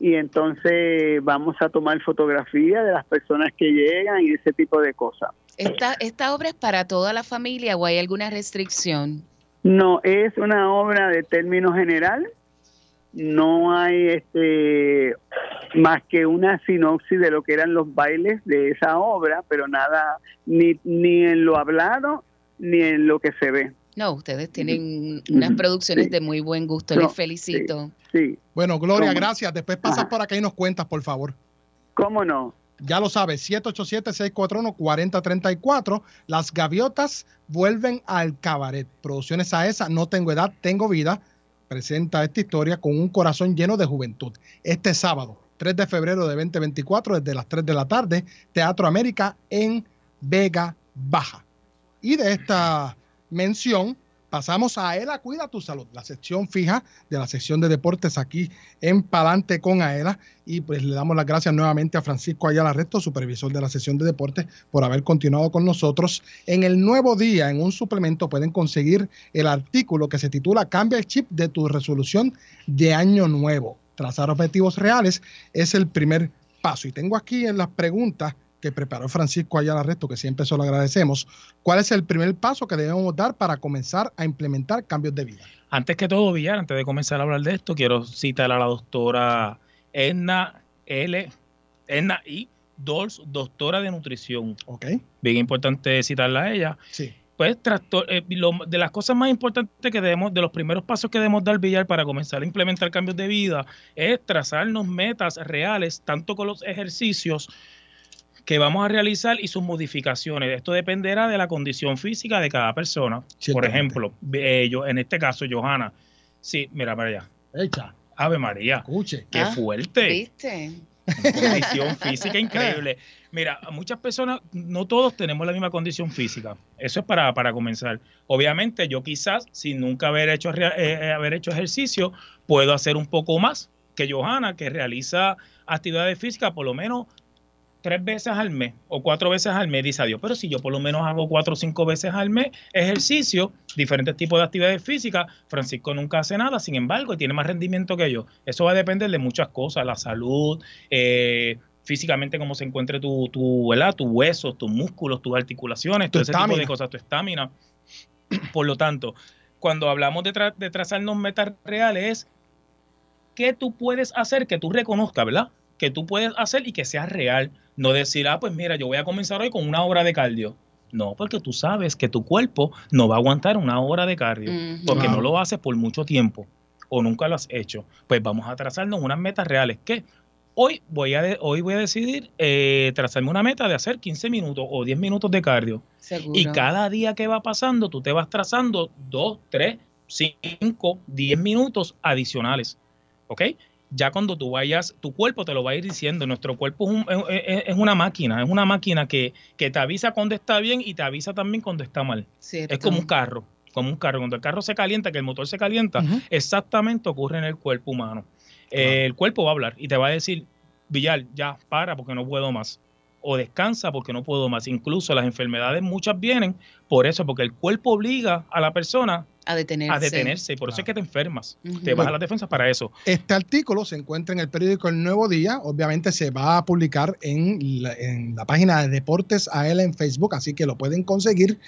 I: y entonces vamos a tomar fotografía de las personas que llegan y ese tipo de cosas.
C: ¿Esta, ¿Esta obra es para toda la familia o hay alguna restricción?
I: No, es una obra de término general. No hay este más que una sinopsis de lo que eran los bailes de esa obra, pero nada, ni, ni en lo hablado, ni en lo que se ve.
C: No, ustedes tienen unas producciones de muy buen gusto,
I: No,
C: les felicito.
I: Sí.
B: Bueno, Gloria,
I: ¿Cómo?
B: gracias. Después pasas por acá y nos cuentas, por favor.
I: ¿Cómo no?
B: Ya lo sabes, 787-641-4034. Las gaviotas vuelven al cabaret. Producciones a esa, no tengo edad, tengo vida. Presenta esta historia con un corazón lleno de juventud. Este sábado, 3 de febrero de 2024, desde las 3 de la tarde, Teatro América en Vega Baja. Y de esta mención pasamos a Aela Cuida tu Salud, la sección fija de la sección de deportes aquí en Palante con Aela. Y pues le damos las gracias nuevamente a Francisco Ayala Resto, supervisor de la sección de deportes, por haber continuado con nosotros. En el nuevo día, en un suplemento, pueden conseguir el artículo que se titula Cambia el chip de tu resolución de año nuevo. Trazar objetivos reales es el primer paso. Y tengo aquí en las preguntas que preparó Francisco Ayala Resto, que siempre se lo agradecemos. ¿Cuál es el primer paso que debemos dar para comenzar a implementar cambios de vida?
H: Antes que todo, Villar, antes de comenzar a hablar de esto, quiero citar a la doctora Edna L. Edna I. Dols, doctora de nutrición.
B: Ok.
H: Bien importante citarla a ella.
B: Sí.
H: Pues eh, lo- de las cosas más importantes que debemos, de los primeros pasos que debemos dar Villar para comenzar a implementar cambios de vida, es trazarnos metas reales, tanto con los ejercicios que vamos a realizar y sus modificaciones. Esto dependerá de la condición física de cada persona. Por ejemplo, eh, yo, en este caso, Johanna, sí, mira para allá.
B: Echa.
H: Ave María.
B: Escuche.
H: Qué
C: Ah,
H: fuerte.
C: ¿Viste?
H: Condición física increíble. Mira, muchas personas, no todos tenemos la misma condición física. Eso es para, para comenzar. Obviamente, yo quizás, sin nunca haber hecho, eh, eh, haber hecho ejercicio, puedo hacer un poco más que Johanna, que realiza actividades físicas por lo menos tres veces al mes o cuatro veces al mes, dice adiós. Pero si yo por lo menos hago cuatro o cinco veces al mes ejercicio, diferentes tipos de actividades físicas, Francisco nunca hace nada, sin embargo, tiene más rendimiento que yo. Eso va a depender de muchas cosas, la salud, eh, físicamente cómo se encuentre tu, tu, ¿verdad? tus huesos, tus músculos, tus articulaciones,
B: Tu
H: todo ese tipo de cosas, tu estamina. Por lo tanto, cuando hablamos de, tra- de trazarnos metas reales, es qué tú puedes hacer que tú reconozcas, ¿verdad? Que tú puedes hacer y que sea real. No decir, ah, pues mira, yo voy a comenzar hoy con una hora de cardio. No, porque tú sabes que tu cuerpo no va a aguantar una hora de cardio, porque no lo haces por mucho tiempo o nunca lo has hecho. Pues vamos a trazarnos unas metas reales. ¿Qué? Hoy voy a, de- hoy voy a decidir eh, trazarme una meta de hacer 15 minutos o 10 minutos de cardio.
C: Seguro.
H: Y cada día que va pasando, tú te vas trazando 2, 3, 5, 10 minutos adicionales. ¿Ok? Ya cuando tú vayas, tu cuerpo te lo va a ir diciendo. Nuestro cuerpo es, un- es- es- es una máquina, es una máquina que, que te avisa cuando está bien y te avisa también cuando está mal.
C: Cierto.
H: Es como un carro, como un carro. Cuando el carro se calienta, que el motor se calienta, exactamente ocurre en el cuerpo humano. Eh, el cuerpo va a hablar y te va a decir, Villar, ya, para porque no puedo más. O descansa porque no puedo más. Incluso las enfermedades muchas vienen por eso, porque el cuerpo obliga a la persona
C: a detenerse.
H: a detenerse. Por eso es que te enfermas.
C: Ujú.
H: Te bajas las defensas para eso.
B: Este artículo se encuentra en el periódico El Nuevo Día. Obviamente se va a publicar en la, en la página de Deportes AL en Facebook, así que lo pueden conseguir.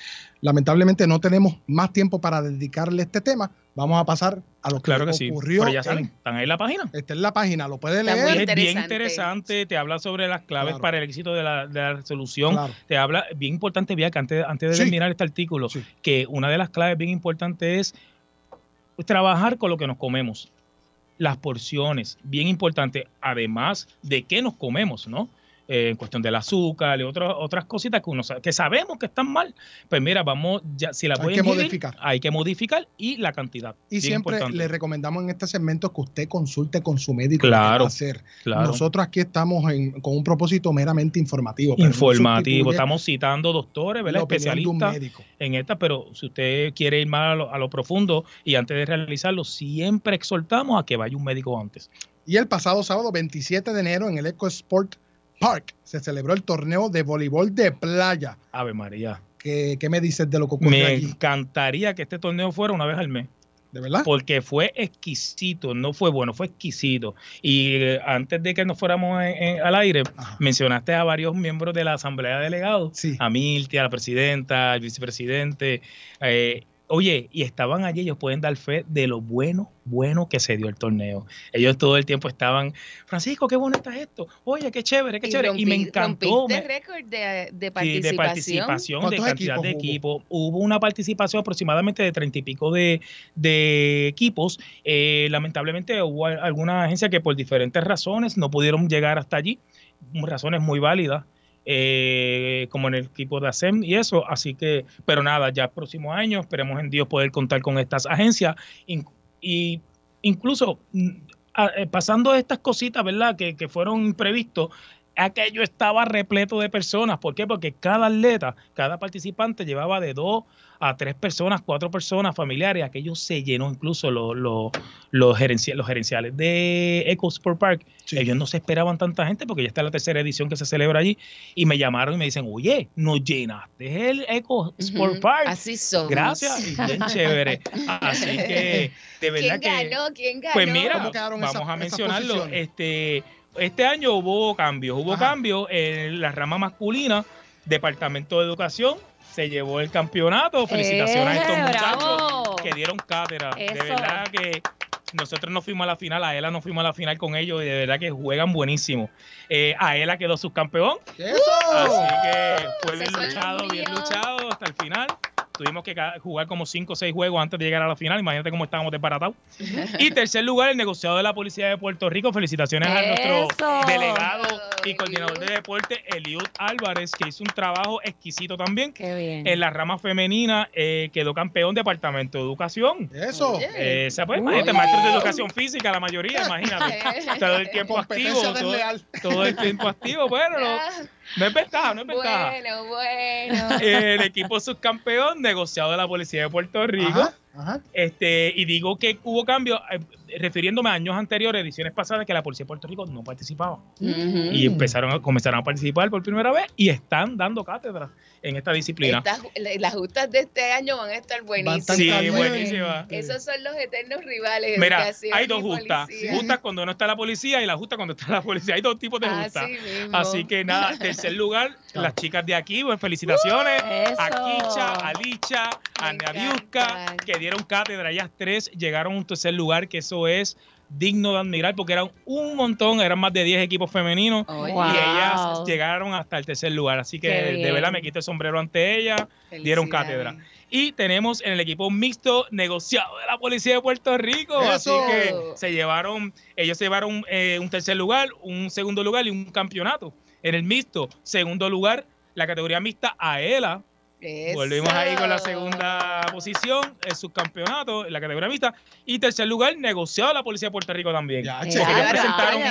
B: Lamentablemente no tenemos más tiempo para dedicarle este tema. Vamos a pasar a lo que
H: Claro que sí.
B: ocurrió.
H: Pero ya
B: en-
H: salen, están ahí en la página.
B: Esta es la página, lo puede
C: Está
B: leer.
C: muy
H: es bien
C: interesante.
H: interesante, te habla sobre las claves
B: Claro.
H: para el éxito de la, de la resolución.
B: Claro.
H: Te habla, bien importante, vía que antes, antes de
B: Sí.
H: terminar este artículo,
B: Sí.
H: que una de las claves bien importantes es trabajar con lo que nos comemos. Las porciones, bien importante, además de qué nos comemos, ¿no? Eh, en cuestión del azúcar y otras otras cositas que uno sabe- que sabemos que están mal, pues mira, vamos, ya, si las
B: Hay que
H: ingerir,
B: modificar.
H: hay que modificar y la cantidad.
B: Y siempre
H: importante.
B: le recomendamos en este segmento que usted consulte con su médico
H: Claro,
B: hacer.
H: claro.
B: Nosotros aquí estamos en- con un propósito meramente informativo. no
H: informativo. Estamos citando doctores, ¿verdad?
B: la
H: Especialistas en esta, pero si usted quiere ir más a lo, a lo profundo y antes de realizarlo, siempre exhortamos a que vaya un médico antes.
B: Y el pasado sábado 27 de enero en el Eco Sport Park se celebró el torneo de voleibol de playa.
H: Ave María.
B: ¿Qué, qué me dices de lo que ocurrió
H: Me
B: allí?
H: encantaría que este torneo fuera una vez al mes.
B: ¿De verdad?
H: Porque fue exquisito, no fue bueno, fue exquisito. Y eh, antes de que nos fuéramos en- en- al aire,
B: Ajá.
H: mencionaste a varios miembros de la Asamblea de Delegados,
B: Sí.
H: a Milti, a la presidenta, al vicepresidente. eh, oye, y estaban allí, ellos pueden dar fe de lo bueno, bueno que se dio el torneo. Ellos todo el tiempo estaban, Francisco, qué bueno está esto. Oye, qué chévere, qué chévere. y me encantó. me-
C: récord de, de
H: Sí,
C: participación.
H: de participación, de
B: ¿Cuántos
H: cantidad
B: equipos
H: de
B: hubo?
H: equipos. Hubo una participación aproximadamente de treinta y pico de, de equipos. Eh, lamentablemente hubo al- alguna agencia que por diferentes razones no pudieron llegar hasta allí, razones muy válidas. Eh, como en el equipo de ASEM y eso, así que, pero nada, ya el próximo año esperemos en Dios poder contar con estas agencias in- y incluso mm, eh, pasando estas cositas, ¿verdad? Que, que fueron imprevistos, aquello estaba repleto de personas. ¿Por qué? Porque cada atleta, cada participante llevaba de dos a tres personas, cuatro personas familiares. Aquello se llenó incluso los, los, los, gerencia- los gerenciales de Eco Sport Park.
B: Sí.
H: Ellos no se esperaban tanta gente porque ya está la tercera edición que se celebra allí. Y me llamaron y me dicen, oye, nos llenaste el Eco Sport Park.
C: Así somos.
H: Gracias, y bien chévere. Así que, de verdad
C: ¿Quién
H: que...
C: ganó? ¿Quién ganó?
H: Pues mira,
B: ¿Cómo quedaron
H: vamos
B: esas-
H: a mencionarlo. Este, este año hubo cambios, hubo
B: Ajá.
H: cambios en la rama masculina, Departamento de Educación se llevó el campeonato. Felicitaciones a estos
E: ¡Eh,
H: muchachos
E: bravo!
H: que dieron cátedra. De verdad que nosotros no fuimos a la final, a ELA no fuimos a la final con ellos y de verdad que juegan buenísimo. Eh, a ELA quedó subcampeón,
B: ¡Eso!
H: así que fue bien luchado, bien luchado hasta el final. Tuvimos que jugar como 5 o 6 juegos antes de llegar a la final. Imagínate cómo estábamos desbaratados. Y tercer lugar, el negociado de la Policía de Puerto Rico. Felicitaciones a nuestro delegado y coordinador de deporte, Eliud Álvarez, que hizo un trabajo exquisito también.
E: Qué bien.
H: En la rama femenina eh, quedó campeón Departamento de Educación.
B: Eso.
H: Eh, pues,
E: Uy.
H: imagínate, maestros de educación física, la mayoría, imagínate. todo el tiempo activo. Todo, todo el tiempo activo. Bueno, no, es ventaja, no es ventaja.
C: Bueno, bueno.
H: El equipo subcampeón, negociado de la Policía de Puerto Rico.
B: Ajá, ajá.
H: Este, y digo que hubo cambios. Refiriéndome a años anteriores, ediciones pasadas, que la policía de Puerto Rico no participaba. Y empezaron a, comenzaron a participar por primera vez y están dando cátedra en esta disciplina.
C: Las justas de este año van a estar buenísimas.
H: Sí, buenísima.
C: Esos son los eternos rivales.
H: Mira, hay dos justas.
C: policía.
H: Justas cuando no está la policía y la justa cuando está la policía. Hay dos tipos de
C: Así
H: justas.
C: mismo.
H: Así que nada, tercer lugar, las chicas de aquí, pues felicitaciones.
C: eso.
H: A Kicha, a Licha, a Naviuska, que dieron cátedra. Ellas tres llegaron a un tercer lugar, que eso es digno de admirar porque eran un montón, eran más de 10 equipos femeninos
C: Oye.
H: y ellas llegaron hasta el tercer lugar. Así que de verdad me quito el sombrero ante ellas, dieron cátedra. Y tenemos en el equipo mixto negociado de la Policía de Puerto Rico.
G: Eso.
H: Así que se llevaron, ellos se llevaron eh, un tercer lugar, un segundo lugar y un campeonato. En el mixto, segundo lugar, la categoría mixta AELA. Volvimos ahí con la segunda posición, el subcampeonato, en la categoría mixta. Y tercer lugar, negociado la Policía de Puerto Rico también. Ellos, presentaron,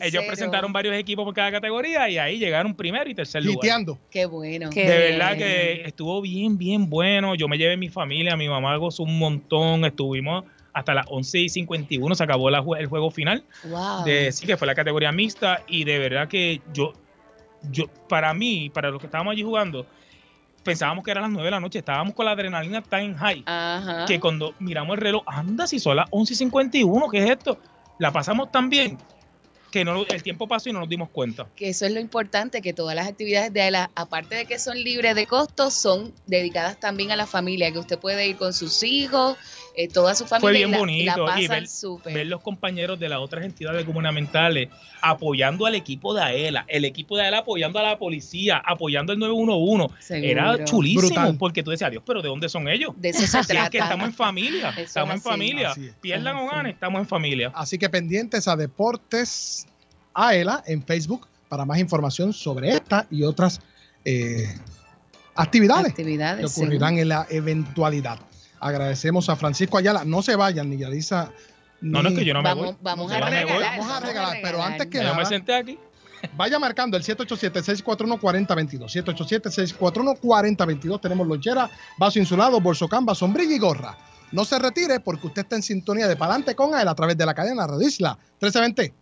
H: ellos varios equipos por cada categoría y ahí llegaron primero y tercer lugar.
B: Liteando.
C: Qué bueno.
H: de verdad que estuvo bien, bien bueno. Yo me llevé mi familia, mi mamá gozó un montón. Estuvimos hasta las 11 y 51, se acabó la el juego final.
C: Wow.
H: De, sí, que fue la categoría mixta. Y de verdad que yo, yo, para mí, para los que estábamos allí jugando, pensábamos que eran las 9 de la noche. Estábamos con la adrenalina tan high
C: Ajá.
H: que cuando miramos el reloj, anda, si son las 11 y 51, ¿qué es esto? La pasamos tan bien que no, el tiempo pasó y no nos dimos cuenta.
C: que eso es lo importante, que todas las actividades de AELA, aparte de que son libres de costos, son dedicadas también a la familia, que usted puede ir con sus hijos, eh, toda su familia.
H: Fue
C: y
H: bien
C: la-
H: bonito
C: La
H: y ver,
C: súper.
H: ver los compañeros de las otras entidades gubernamentales apoyando al equipo de AELA, el equipo de AELA apoyando a la policía, apoyando el 911. Era chulísimo
B: Brutal.
H: porque tú decías, Dios, pero ¿de dónde son ellos?
C: De eso se
H: Si es que estamos en familia,
C: Eso
H: estamos en
C: es
H: familia.
B: Es.
H: Pierdan o ganen, estamos en familia.
B: Así que pendientes a Deportes AELA en Facebook para más información sobre esta y otras eh, actividades,
C: Actividades,
B: que
C: sí.
B: ocurrirán en la eventualidad. Agradecemos a Francisco Ayala. No se vayan, ni Yadisa.
H: No, no es que yo no me
C: Vamos,
H: voy.
C: vamos a
H: no me voy.
C: regalar.
B: Vamos a regalar, pero antes que
H: Yo me senté aquí.
B: vaya marcando el 787-641-4022. 787-641-4022. Tenemos lonchera, vaso insulado, bolso camba, sombrilla y gorra. No se retire porque usted está en sintonía de Palante con él a través de la cadena Radio Isla 1320.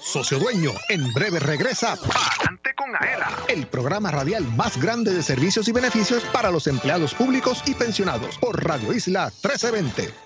A: Socio Dueño, en breve regresa Palante con Aela, el programa radial más grande de servicios y beneficios para los empleados públicos y pensionados por Radio Isla 1320.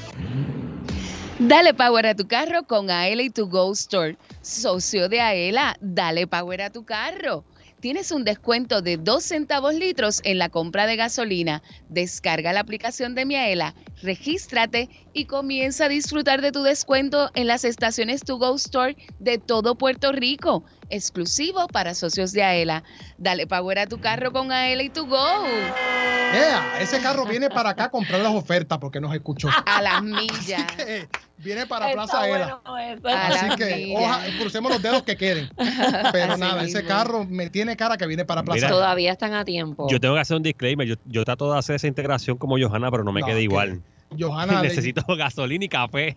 C: Dale power a tu carro con Aela y tu Go Store. Socio de Aela, dale power a tu carro. Tienes un descuento de 2 centavos litros en la compra de gasolina. Descarga la aplicación de Miaela, regístrate y comienza a disfrutar de tu descuento en las estaciones To Go Store de todo Puerto Rico, exclusivo para socios de Aela. Dale power a tu carro con Aela y To Go.
B: Ea, ese carro viene para acá a comprar las ofertas porque nos escuchó.
C: A las millas.
B: viene para
E: Está
B: Plaza Ela.
E: bueno eso.
C: A
B: Así
C: las
B: que oja- crucemos los dedos que queden. Pero
C: Así
B: nada, ese carro me tiene cara que viene para Plaza
D: Mira.
B: Ela.
E: Todavía están a tiempo.
D: Yo tengo que hacer un disclaimer. Yo, yo trato de hacer esa integración como Johanna, pero no me
B: No,
D: queda
B: que-
D: igual.
B: Johanna, le-
D: Necesito gasolina y café.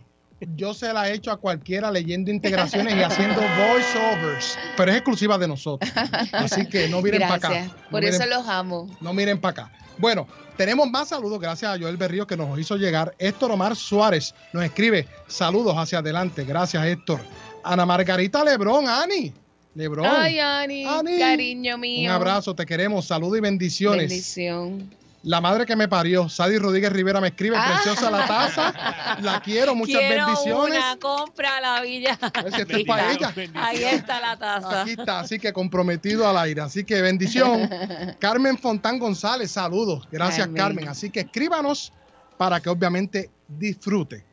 B: yo se la he hecho a cualquiera leyendo integraciones y haciendo voiceovers, pero es exclusiva de nosotros. Así que no miren para acá.
C: Gracias.
B: No
C: Por
B: miren-
C: eso los amo.
B: No miren para acá. Bueno, tenemos más saludos gracias a Joel Berrío que nos hizo llegar. Héctor Omar Suárez nos escribe saludos hacia adelante. Gracias, Héctor. Ana Margarita Lebrón, Ani. Lebrón.
C: Ay, Ani,
B: Ani.
C: cariño mío.
B: Un abrazo, te queremos. Saludos y bendiciones.
C: Bendición.
B: La madre que me parió, Sadie Rodríguez Rivera, me escribe,
C: Ah.
B: preciosa la taza. La quiero, muchas
E: Quiero
B: bendiciones.
E: una, compra la villa.
B: Si esto es para ella.
E: Ahí está la taza.
B: Aquí está, así que comprometido al aire. Así que bendición. Carmen Fontán González, saludos. Gracias,
C: Carmen.
B: Carmen. Así que escríbanos para que obviamente disfrute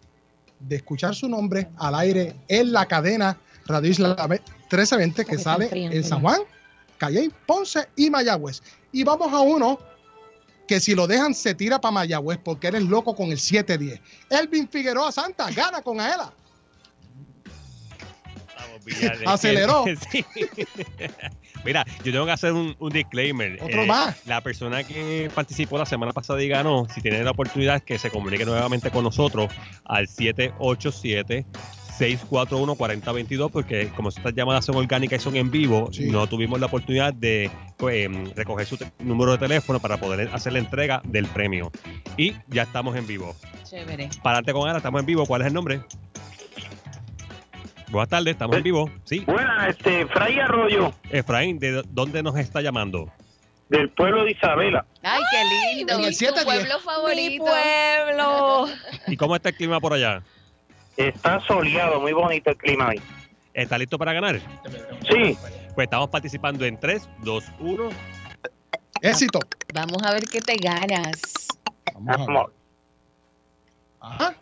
B: de escuchar su nombre al aire en la cadena Radio Isla 1320 que sale en San. Juan, Calle, Ponce y Mayagüez. Y vamos a uno que si lo dejan se tira para Mayagüez porque eres loco con el 710. Elvin Figueroa Santa gana con Aela. Aceleró.
D: Sí. Mira, yo tengo que hacer un, un disclaimer. Eh,
B: Otro más.
D: La persona que participó la semana pasada y ganó, si tiene la oportunidad, que se comunique nuevamente con nosotros al 787. 641-4022, porque como estas llamadas son orgánicas y son en vivo,
B: Sí.
D: no tuvimos la oportunidad de pues, em, recoger su número de teléfono para poder hacer la entrega del premio. Y ya estamos en vivo.
C: Chévere.
D: Para adelante con Ana, estamos en vivo. ¿Cuál es el nombre? Buenas tardes, estamos en vivo. Sí.
J: Buenas, este, Fray Arroyo,
D: Efraín, ¿de dónde nos está llamando?
J: del pueblo de Isabela.
C: Ay, qué lindo.
B: en el
C: ¿Y
B: 7
C: tu pueblo
E: Mi
C: favorito?
E: pueblo.
D: ¿Y cómo está el clima por allá?
J: Está soleado, muy bonito el clima ahí.
D: ¿Está listo para ganar?
J: Sí,
D: Pues estamos participando en 3, 2, 1.
B: Éxito.
C: Vamos a ver qué te ganas.
B: Vamos a ver.
J: amor.
B: Ajá.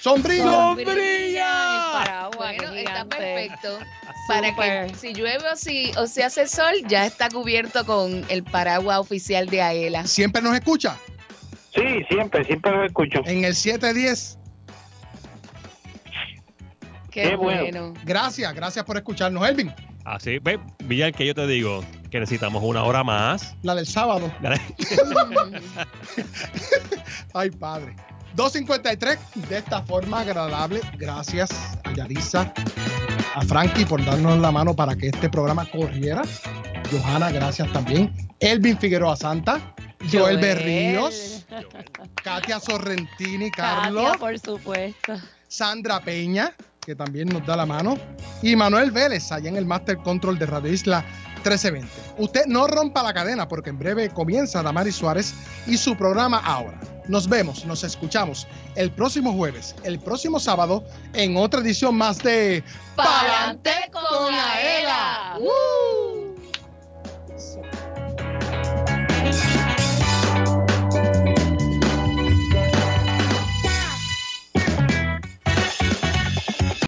B: Sombrilla.
E: Sombrilla. El paraguas,
C: Bueno, está perfecto. Para que si llueve o si, o si hace sol, ya está cubierto con el paraguas oficial de Aela.
B: Siempre nos escucha.
J: Sí, siempre, siempre lo escucho.
B: En el 710.
C: Qué,
J: Qué bueno.
C: bueno.
B: Gracias, gracias por escucharnos, Elvin.
D: Así, ve, Villar, que yo te digo que necesitamos una hora más.
B: La del sábado. Ay, padre. 253 de esta forma agradable. Gracias a Yarisa, a Frankie por darnos la mano para que este programa corriera. Johanna, gracias también. Elvin Figueroa Santa, Joel
E: Joel.
B: Berríos, Katia Sorrentini, Carlos,
E: Katia, por supuesto.
B: Sandra Peña, que también nos da la mano, y Manuel Vélez, allá en el Master Control de Radio Isla 1320. Usted no rompa la cadena porque en breve comienza Damari Suárez y su programa ahora. Nos vemos, nos escuchamos el próximo jueves, el próximo sábado, en otra edición más de
C: Pa'lante con